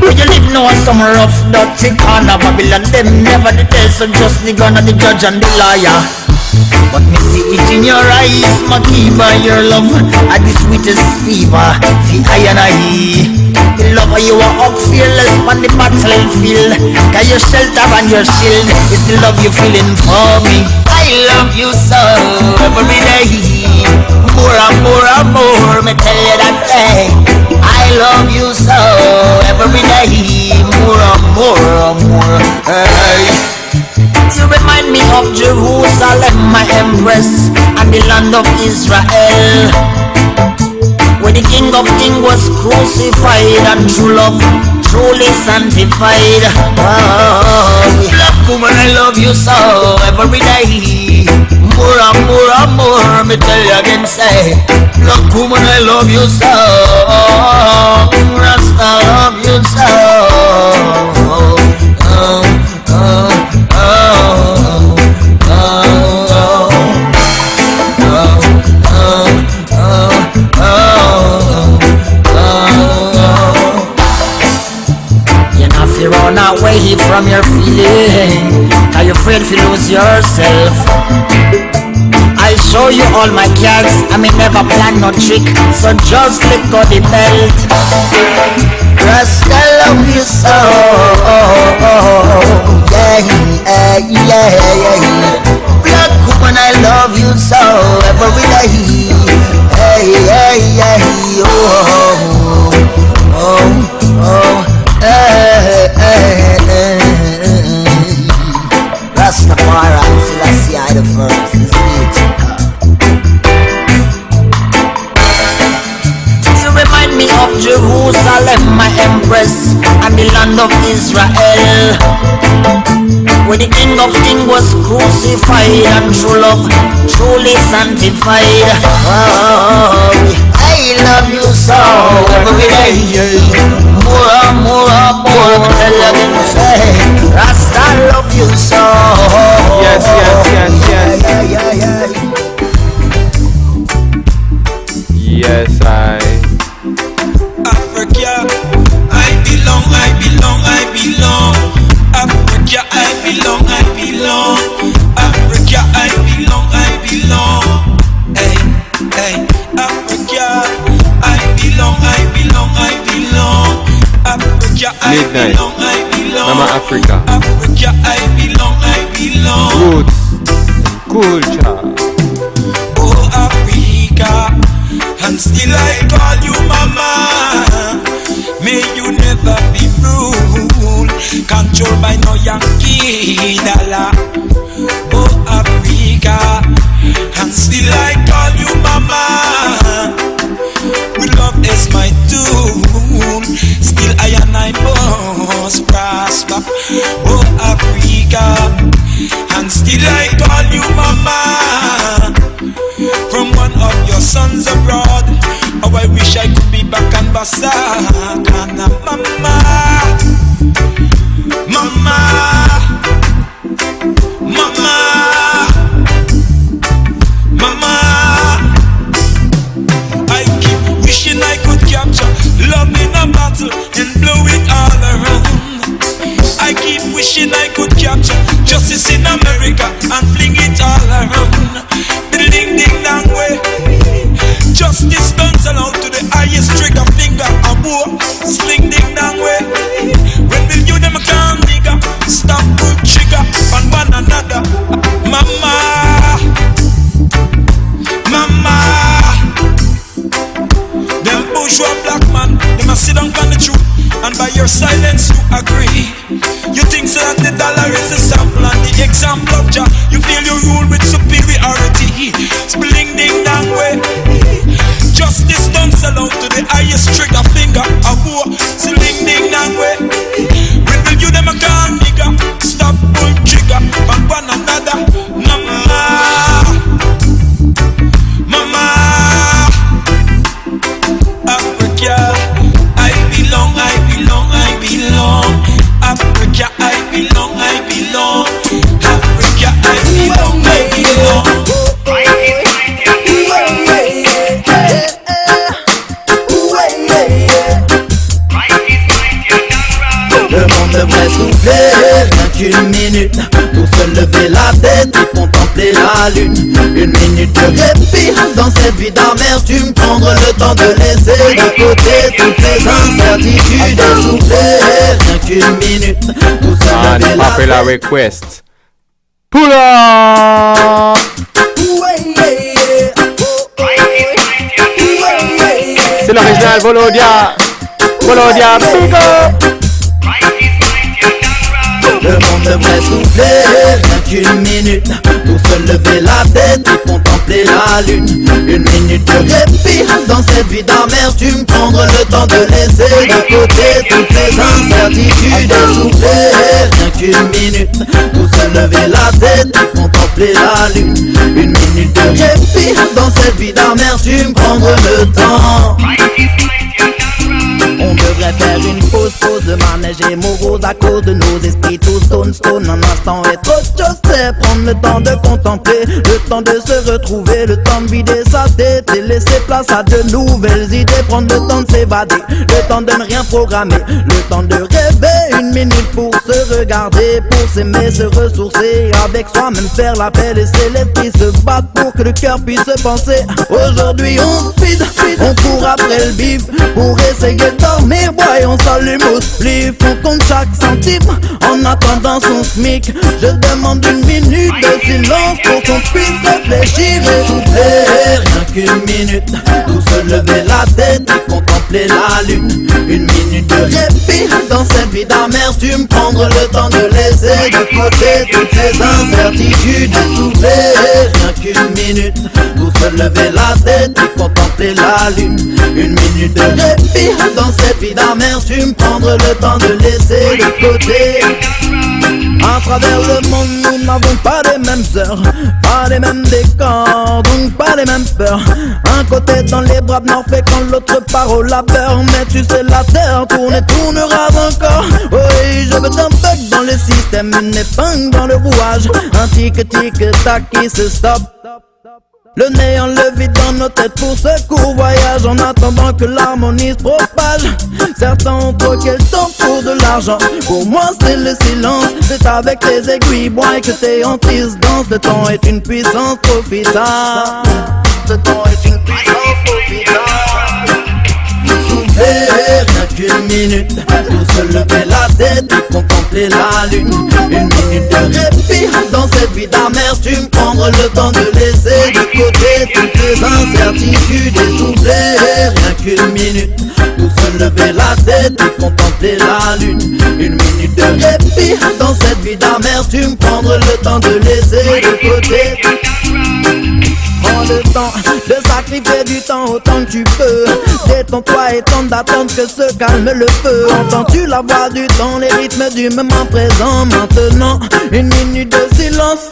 When you live now some rough, dirty corner Babylon, them never the test, so just the gun of the judge and the liar. But me see it in your eyes, my keeper, your love are the sweetest fever. See I and I. The love you are up fearless on the battlefield. Got your shelter and your shield. It's the love you feeling for me. I love you so every day. More and more and more, me tell you that day. I love you so every day. More and more and more. Hey. You remind me of Jerusalem, my empress, and the land of Israel. Where the King of Kings was crucified and true love truly sanctified. Oh, love woman, I love you so every day. More and more and more, me tell you again, say, love woman, I love you so. Rasta, love you so. Oh, oh, oh. Run away from your feeling. Cause you're afraid to lose yourself. I'll show you all my cards I may never plan no trick. So just let go the belt. Rasta love you so. Yeah, yeah, yeah, yeah. Black woman I love you so. Every day Hey, hey, hey, oh, oh, oh Rastafari, I. You remind me of Jerusalem, my empress, and the land of Israel. The King of Kings was crucified and true love truly sanctified. Oh, I love you so every day. More more, tell you to say, Rasta love you so. Yes, yes, yes, yes. Yes, Midnight. Mama Africa. Africa, I belong, I belong. Roots. Culture. Oh, Africa, and still I call you mama. May you never be ruled, controlled by no Yankee dollar. Oh, Oh, Africa, and still I call you mama. From one of your sons abroad, oh, I wish I could be back and Basakana, mama, wishing I could capture justice in America and fling it all around. The ding ding dang way, justice sell out to the highest trigger finger a bow. Sling ding dong way. When will you them come nigga? Stop put trigger on one another. Mama, mama. Them bourgeois black man, them sit down on the truth. And by your silence you agree You think so that the dollar is the sample and the example of Jah. You feel you rule with superiority. Spling ding dong way. Justice don't sell out to the highest trigger finger of war qu'une minute Pour se lever la tête et contempler la lune Une minute de répit dans cette vie d'amertume Prendre le temps de laisser de côté toutes les incertitudes Et souffler rien qu'une minute Pour se And lever la tête request. Pull up! C'est l'original Volodia! Volodia, up! Le monde devrait souffler. Rien qu'une minute Pour se lever la tête et contempler la lune. Une minute de répit dans cette vie d'amertume Prendre le temps de laisser de côté toutes les incertitudes Et souffler. Rien qu'une minute Pour se lever la tête et contempler la lune. Une minute de répit dans cette vie d'amertume Prendre le temps on devrait faire une pause, pause de manège et morose à cause de nos esprits tout stone, stone. Un instant est trop de choses, c'est prendre le temps de contempler, le temps de se retrouver, le temps de vider sa tête et laisser place à de nouvelles idées. Prendre le temps de s'évader, le temps de ne rien programmer, le temps de rêver une minute pour se regarder, pour s'aimer, se ressourcer, avec soi-même faire la paix, laisser l'esprit se battre pour que le cœur puisse penser. Aujourd'hui on speed, on court après le bif pour essayer de dormir, boy, on s'allume au spliff, on compte chaque centime en attendant son smic. Je demande une minute de silence pour qu'on puisse réfléchir et souffler. Rien qu'une minute pour se lever la tête et contempler la lune. Une minute de répit dans cette vie d'amertume, prendre le temps de laisser de côté toutes ces incertitudes et souffler. Rien qu'une minute pour se lever la tête et contempler la lune. Une minute de répit dans cette vie d'amertume, prendre le temps de laisser de côté. À travers le monde, nous n'avons pas les mêmes heures, pas les mêmes décors, donc pas les mêmes peurs. Un côté dans les bras nord fait quand l'autre part au labeur. Mais tu sais, la terre tourne et tournera encore. Oui, je veux un bug dans le système, une épingle dans le rouage. Un tic-tic-tac qui se stoppe. Le le vide dans nos têtes pour ce court voyage En attendant que l'harmonie se propage. Certains ont troqué le pour de l'argent. Pour moi c'est le silence C'est avec les aiguilles bois que tes hantises dansent Le temps est une puissance profitable. Le temps est une puissance profitable qu'une minute Pour se lever la tête et contempler la lune. Une minute de répit dans cette vie d'amertume. Prendre le temps de laisser de côté toutes les incertitudes Et souffler rien qu'une minute. Pour se lever la tête et contempler la lune. Une minute de répit dans cette vie d'amertume. Prendre le temps de laisser de côté. Prends le temps sacrifier du temps autant que tu peux. Détends-toi et tente d'attendre que se calme le feu. Entends-tu la voix du temps, les rythmes du moment présent Maintenant, une minute de silence.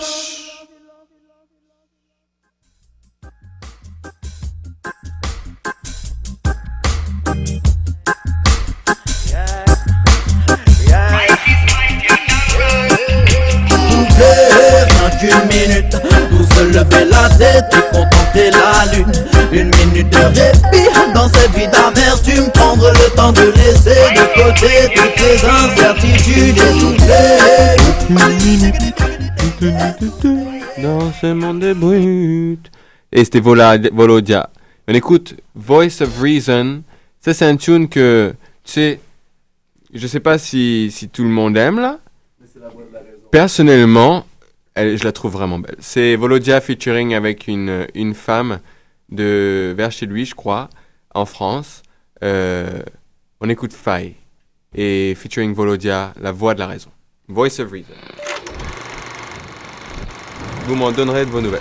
Qu'une minute se lever la tête et contempler la lune Une minute de répit dans cette vie d'amertume Prendre le temps de laisser de côté toutes les incertitudes Et souffler Dans ce monde de brut. Et c'était Volodia. On écoute Voice of Reason. Ça, c'est un tune que, tu sais, je sais pas si, si tout le monde aime là. Personnellement, je la trouve vraiment belle. C'est Volodia featuring avec une, une femme de vers chez lui, je crois, en France. Euh, on écoute Faye et featuring Volodia, la voix de la raison. Voice of Reason. Vous m'en donnerez de vos nouvelles.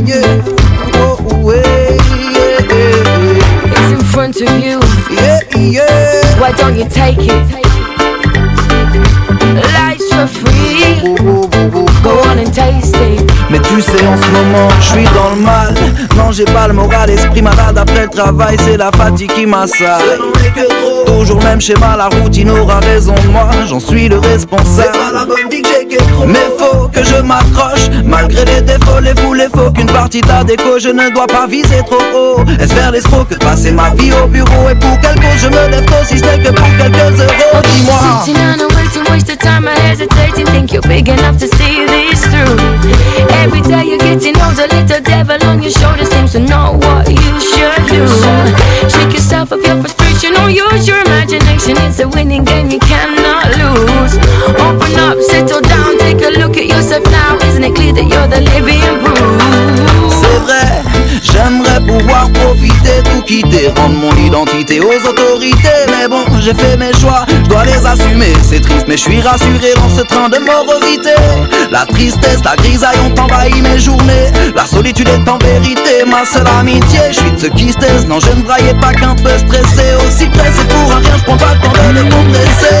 Yeah, yeah, yeah. Oh, way, yeah, yeah, It's in front of you. Yeah, yeah. Why don't you take it? Life's for free. Go on and taste it. Mais tu sais en ce moment je suis dans le mal Non j'ai pas le moral esprit malade après le travail C'est la fatigue qui m'assaille Toujours même schéma la routine aura raison de moi. J'en suis le responsable. Mais faut que je m'accroche. Malgré les défauts, les fous, les faux Qu'une partie la déco je ne dois pas viser trop haut. Est-ce faire l'escroc que de passer ma vie au bureau? Et pour quelle cause je me lève tôt si ce n'est que pour quelques euros? Dis-moi. Sitting waste the time, I hesitating. Think you're big enough to see this through. Every day you're getting older, little devil on your shoulder seems to know what you should do. Shake yourself of your frustration, or use your imagination. It's a winning game, you cannot lose. Open up, settle down, take a look at yourself now. Isn't it clear that you're the living proof? Pouvoir profiter, tout quitter, rendre mon identité aux autorités. Mais bon, j'ai fait mes choix, je dois les assumer. C'est triste, mais je suis rassuré dans ce train de morosité. La tristesse, la grisaille ont envahi mes journées. La solitude est en vérité ma seule amitié. Je suis de ceux qui se non, je ne braillais pas qu'un peu stressé. Aussi pressé pour rien, je prends pas le temps de décompresser.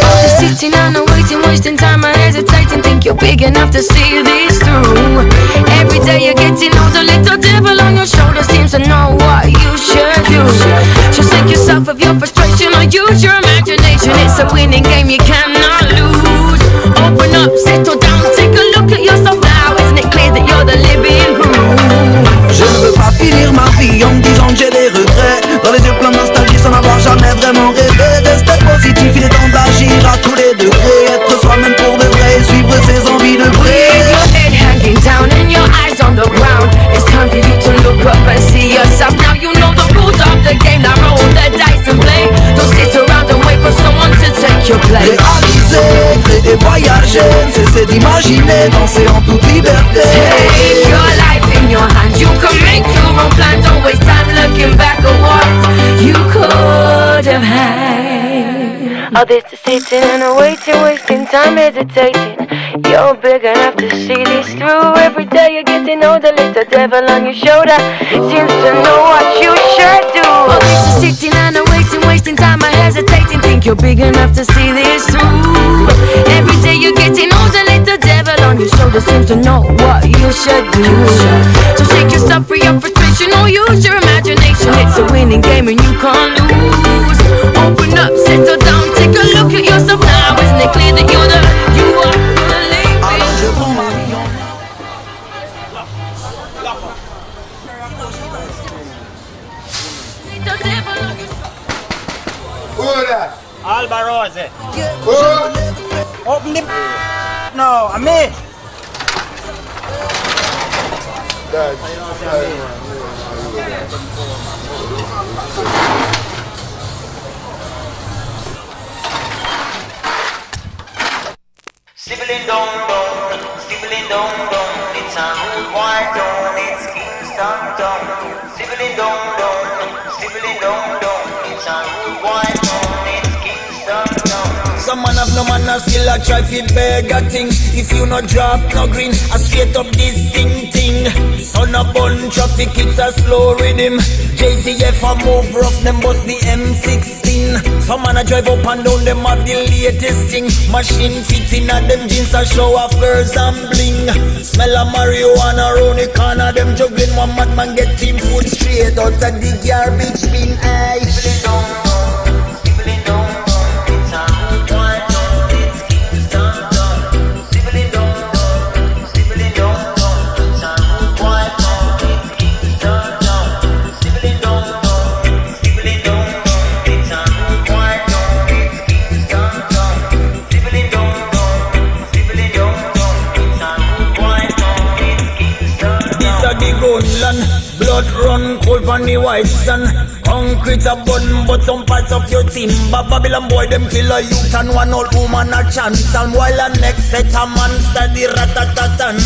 Every day you're getting older, little devil on your shoulder seems to know what you should do. Just take yourself of your frustration or use your imagination. It's a winning game, you cannot lose. Open up, settle down, take a look at yourself now. Isn't it clear that you're the living proof? Je ne veux pas finir ma vie en me disant que j'ai des regrets Dans les yeux pleins de nostalgie sans avoir jamais vraiment rêvé Rester positif, il est temps d'agir à tous les degrés Être soi-même pour de vrai suivre ses envies de the game Now roll the dice and play. Don't sit around and wait for someone to take your place. Réaliser, créer, voyager, cesser d'imaginer, danser en toute liberté. Take your life in your hands You can make your own plan. Don't waste time looking back at what you could have had. All this is sitting and waiting Wasting time hesitating You're big enough to see this through. Every day you're getting older Little devil on your shoulder. Seems to know what you should do. Is sitting and waiting Wasting time I hesitating. Think you're big enough to see this through. Every day you're getting older Little devil on your shoulder. Seems to know what you should do. So shake yourself free of frustration Or use your imagination. It's a winning game and you can't lose. Open up, settle down Take a look at yourself now. Isn't it clear that you're the Alborosie. Open the. No, I mean. Stibbling down, down, stibbling down, down. It's a rude boy town, it's Kingston town. Stibbling down, down, stibbling down, down. It's a rude boy town, it's Kingston town. Some man have no man, I still a try fi beg a thing. If you no drop no green, I straight up this thing thing. Son a bun traffic, it's a slow rhythm. JCF a move rough, them bust the M16. Some man a drive up and down, them have the latest thing. Machine fit in at them jeans a show off girls and bling. Smell of marijuana round the corner, them juggling. One madman get team food straight out of the garbage bin. Aye. Run cold on the white sun. Concrete a bun, but some parts of your timber. Babylon boy, them kill a youth and one old woman a chance. And while the next set a man study ratatatan.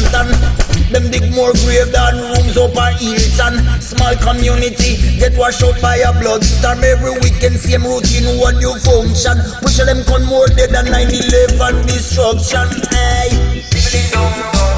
Them dig more grave than rooms up a Hilton. Small community get washed out by a bloodstorm. Every weekend same routine, one new function. Push them con more dead than 9-11 destruction. Hey.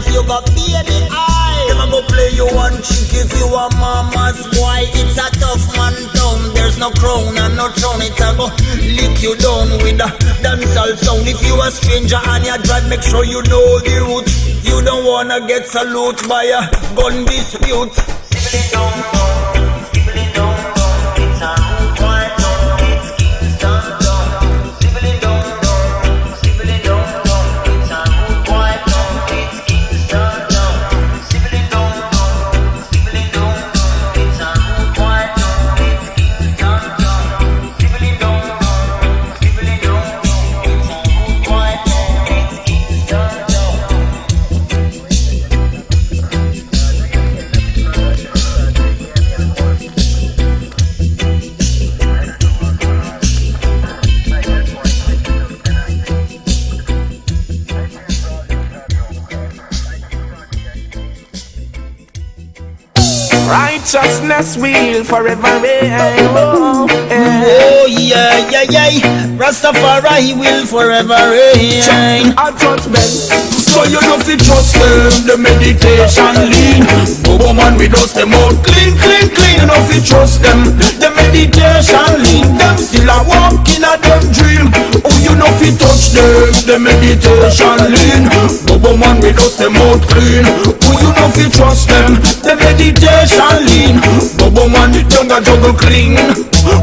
If you got baby eye. Them a go play you one chick if you a mama's boy. It's a tough man town There's no crown and no throne. It's a go lick you down with a dancehall sound. If you a stranger and you drive make sure you know the route You don't wanna get salute by a gun dispute Righteousness will forever reign. Oh, eh. Oh yeah, yeah, yeah. Rastafari will forever reign. A judgment. So you know fi trust them, the meditation lean. Oh, Bobo man we dust them out clean, clean, clean. You know fi trust them, the meditation lean. Them still a walk in a them dream. You know fi touch them, the meditation lean. Bobo man we dust them out clean. Oh you know fi trust them, the meditation lean. Bobo man the tongue a juggle clean.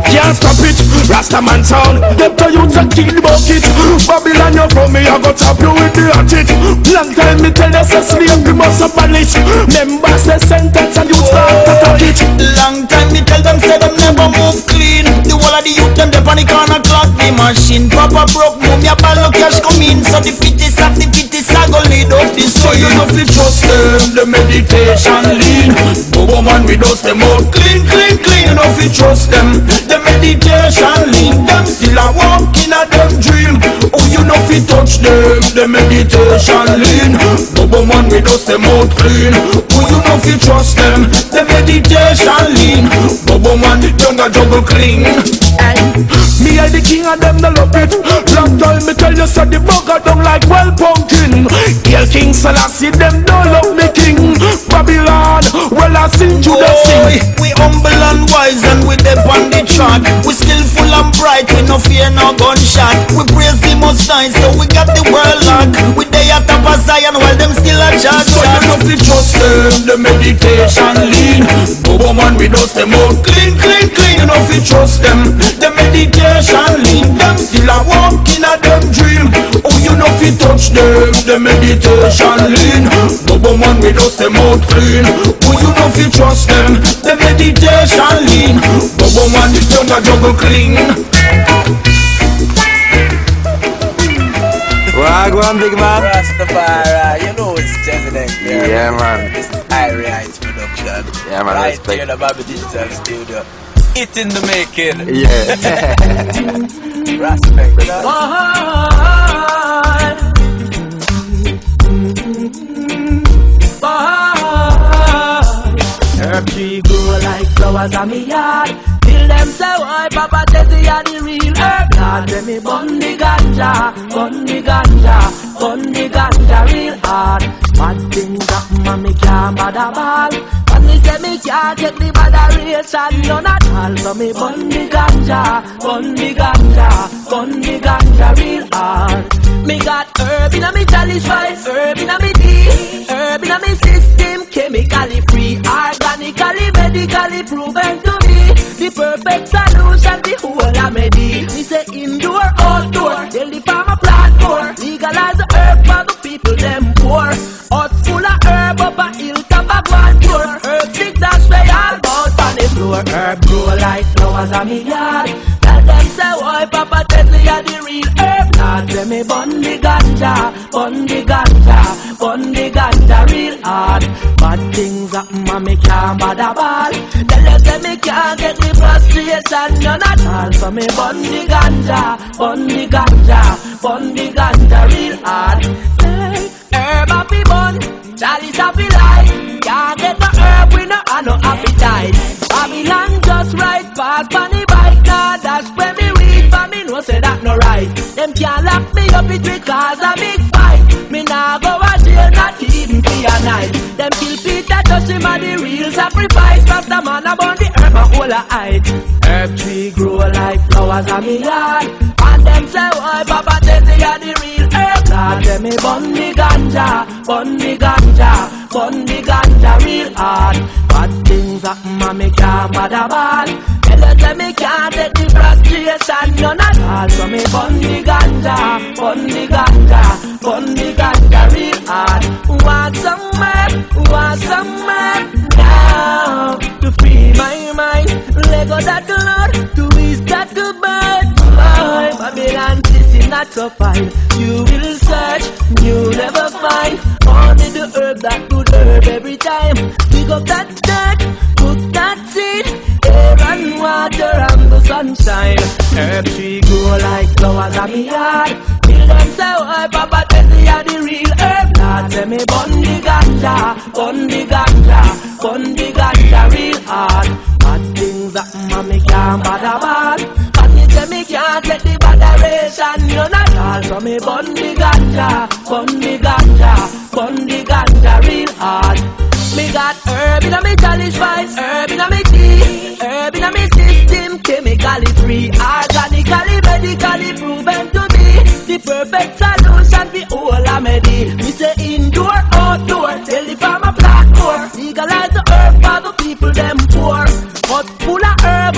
Can't stop it, Rasta man sound. Them tell you to kill bucket. Babylon you from me, I go tap you with the hatchet. Long time me tell you say slavery must abolish. Members say sentence and you start to it. Long time me tell them say them never move clean. The whole of the youth them dep on the corner clock the machine. Papa broke move me a ball no cash come in. So the fittest of the fittest I go lead up the So you know fi trust them, the meditation lean. Bobo man we dust them out clean, clean, clean. You know fi trust them, the meditation lean. Them still a walk in a them dream. Oh you know fi touch them, the meditation lean. Bobo man we dust them out clean. Oh you know fi trust them, the meditation lean. Bobo man the tongue a juggle clean. Me and the king and them no love it. Long time me tell you so the bugger don't like well pumpkin. Hail King Selassie them don't love me king. Babylon, well I sing to the sing. We humble and wise and we dep on the track. We skillful and bright, we no fear no gunshot. We praise the most high, so we got the world locked. We day at top of Zion while them still a chat So you know fi trust them, the meditation lean. Bobo man we dust them out clean, clean, clean. You know fi trust them, the meditation lean. Them still a walk in a them dream. Oh you know fi touch them, the meditation lean. Bobo man we dust them out clean. Oh you know fi trust them, the meditation lean. Bobo man the tongue a juggle clean. Wagwan, big man. Rastafari, you know it's President. Yeah, man. This is Irie Ites production. Yeah, man, Right respect. here in the Bobby Digital Studio. It in the making. Yeah. Respect. Herb tree grow like flowers on me yard. Till them say, why Papa Jesse are the real herb lord. When me bun the ganja, bun the ganja, bun the ganja real hard. Bad things happen and me can't bother ball. And me say me can't take the botheration none at all. So me bun the ganja, bun the ganja, bun the ganja real hard. Me got herb in a me jolly spice, herb in a me tea, herb in a me system, chemically free, organically, medically proven to be the perfect solution. Flowers on me yard. Tell them say why Papa Tessie are the real herb. Lord say me bun the ganja, bun the ganja, bun the ganja real hard. Bad things happen and me can't bother ball. Tell them say me can't get the frustration none at all. So me bun the ganja, bun the ganja, bun the ganja real hard. We no appetite. Babylon just right past funny bike. Nah, that's when me read for me no say that no right. Them can't lock me up it because a big fight. Me nah go a jail not even for a night. Them kill Peter just him a the real sacrifice. Rasta man about the herb a whole a height. Herb tree grow like flowers on me yard. And them say why Papa Tessie a the real herb. Tell me bun the ganja, bun the ganja, bun the ganja real hard. Bad things happen and me can't bother ball. Tell her say me can't take the frustration none at all. So me bun the ganja, bun the ganja, bun the ganja real hard. Want some map, want some map to free my mind. Let go that Lord to that goodbye. Boy, Babylon this is not so fine. You will search, you'll never find. Only the herb that good herb every time. Dig up that dirt, put that seed, air and water and the sunshine. Herb tree grow like flowers on me yard. Them say, oh, Papa Tessie are the real herb. Lord say me bun the ganja, bun the ganja, bun the ganja real hard. Bad things happen and me can't bother ball. And me say me can't take the botheration none at all. So me bun the ganja, bun the ganja, bun the ganja real hard. Me got herb in a me jolly spice, herb in a me tea, herb in a me system, chemically free, organically, medically proven to be the perfect solution for all me. Me say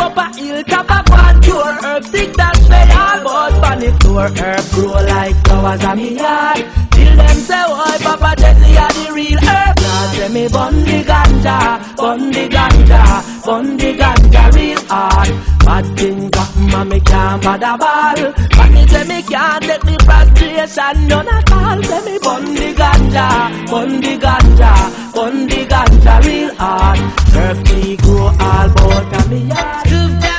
up a hilltop a grand tour, herb sick that way all but on the floor. Herb grow like flowers on me yard. Till them say why Papa Tessie are the real herb. Lord say me bun the ganja, bun the ganja, bun the ganja real hard. Bad things happen and me can't bother ball. But me say me can't take the frustration none at all. Say me bun the ganja, bun the ganja, bun the ganja real hard. Tree grow all about a me.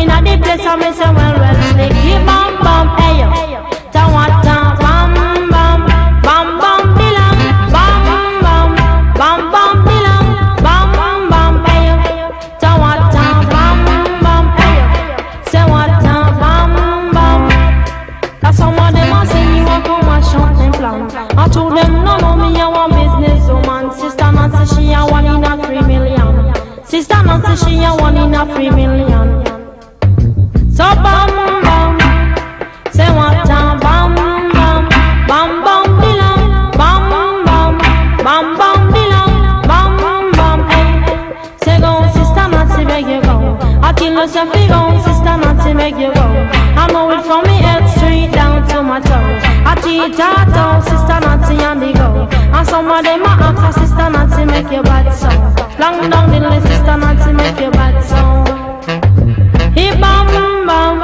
inna the place and me say well well slick bam bam hey. need Tato, Sister Nancy and the go. And some of them are ask Sister Nancy make your bad sound. Long down the list, Sister Nancy make your bad sound. He bam bam,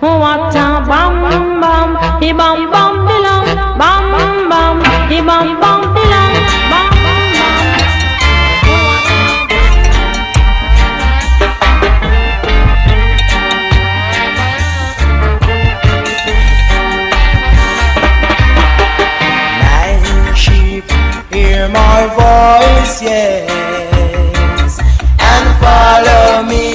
what a bam bam, he bam voice, yes, and follow me,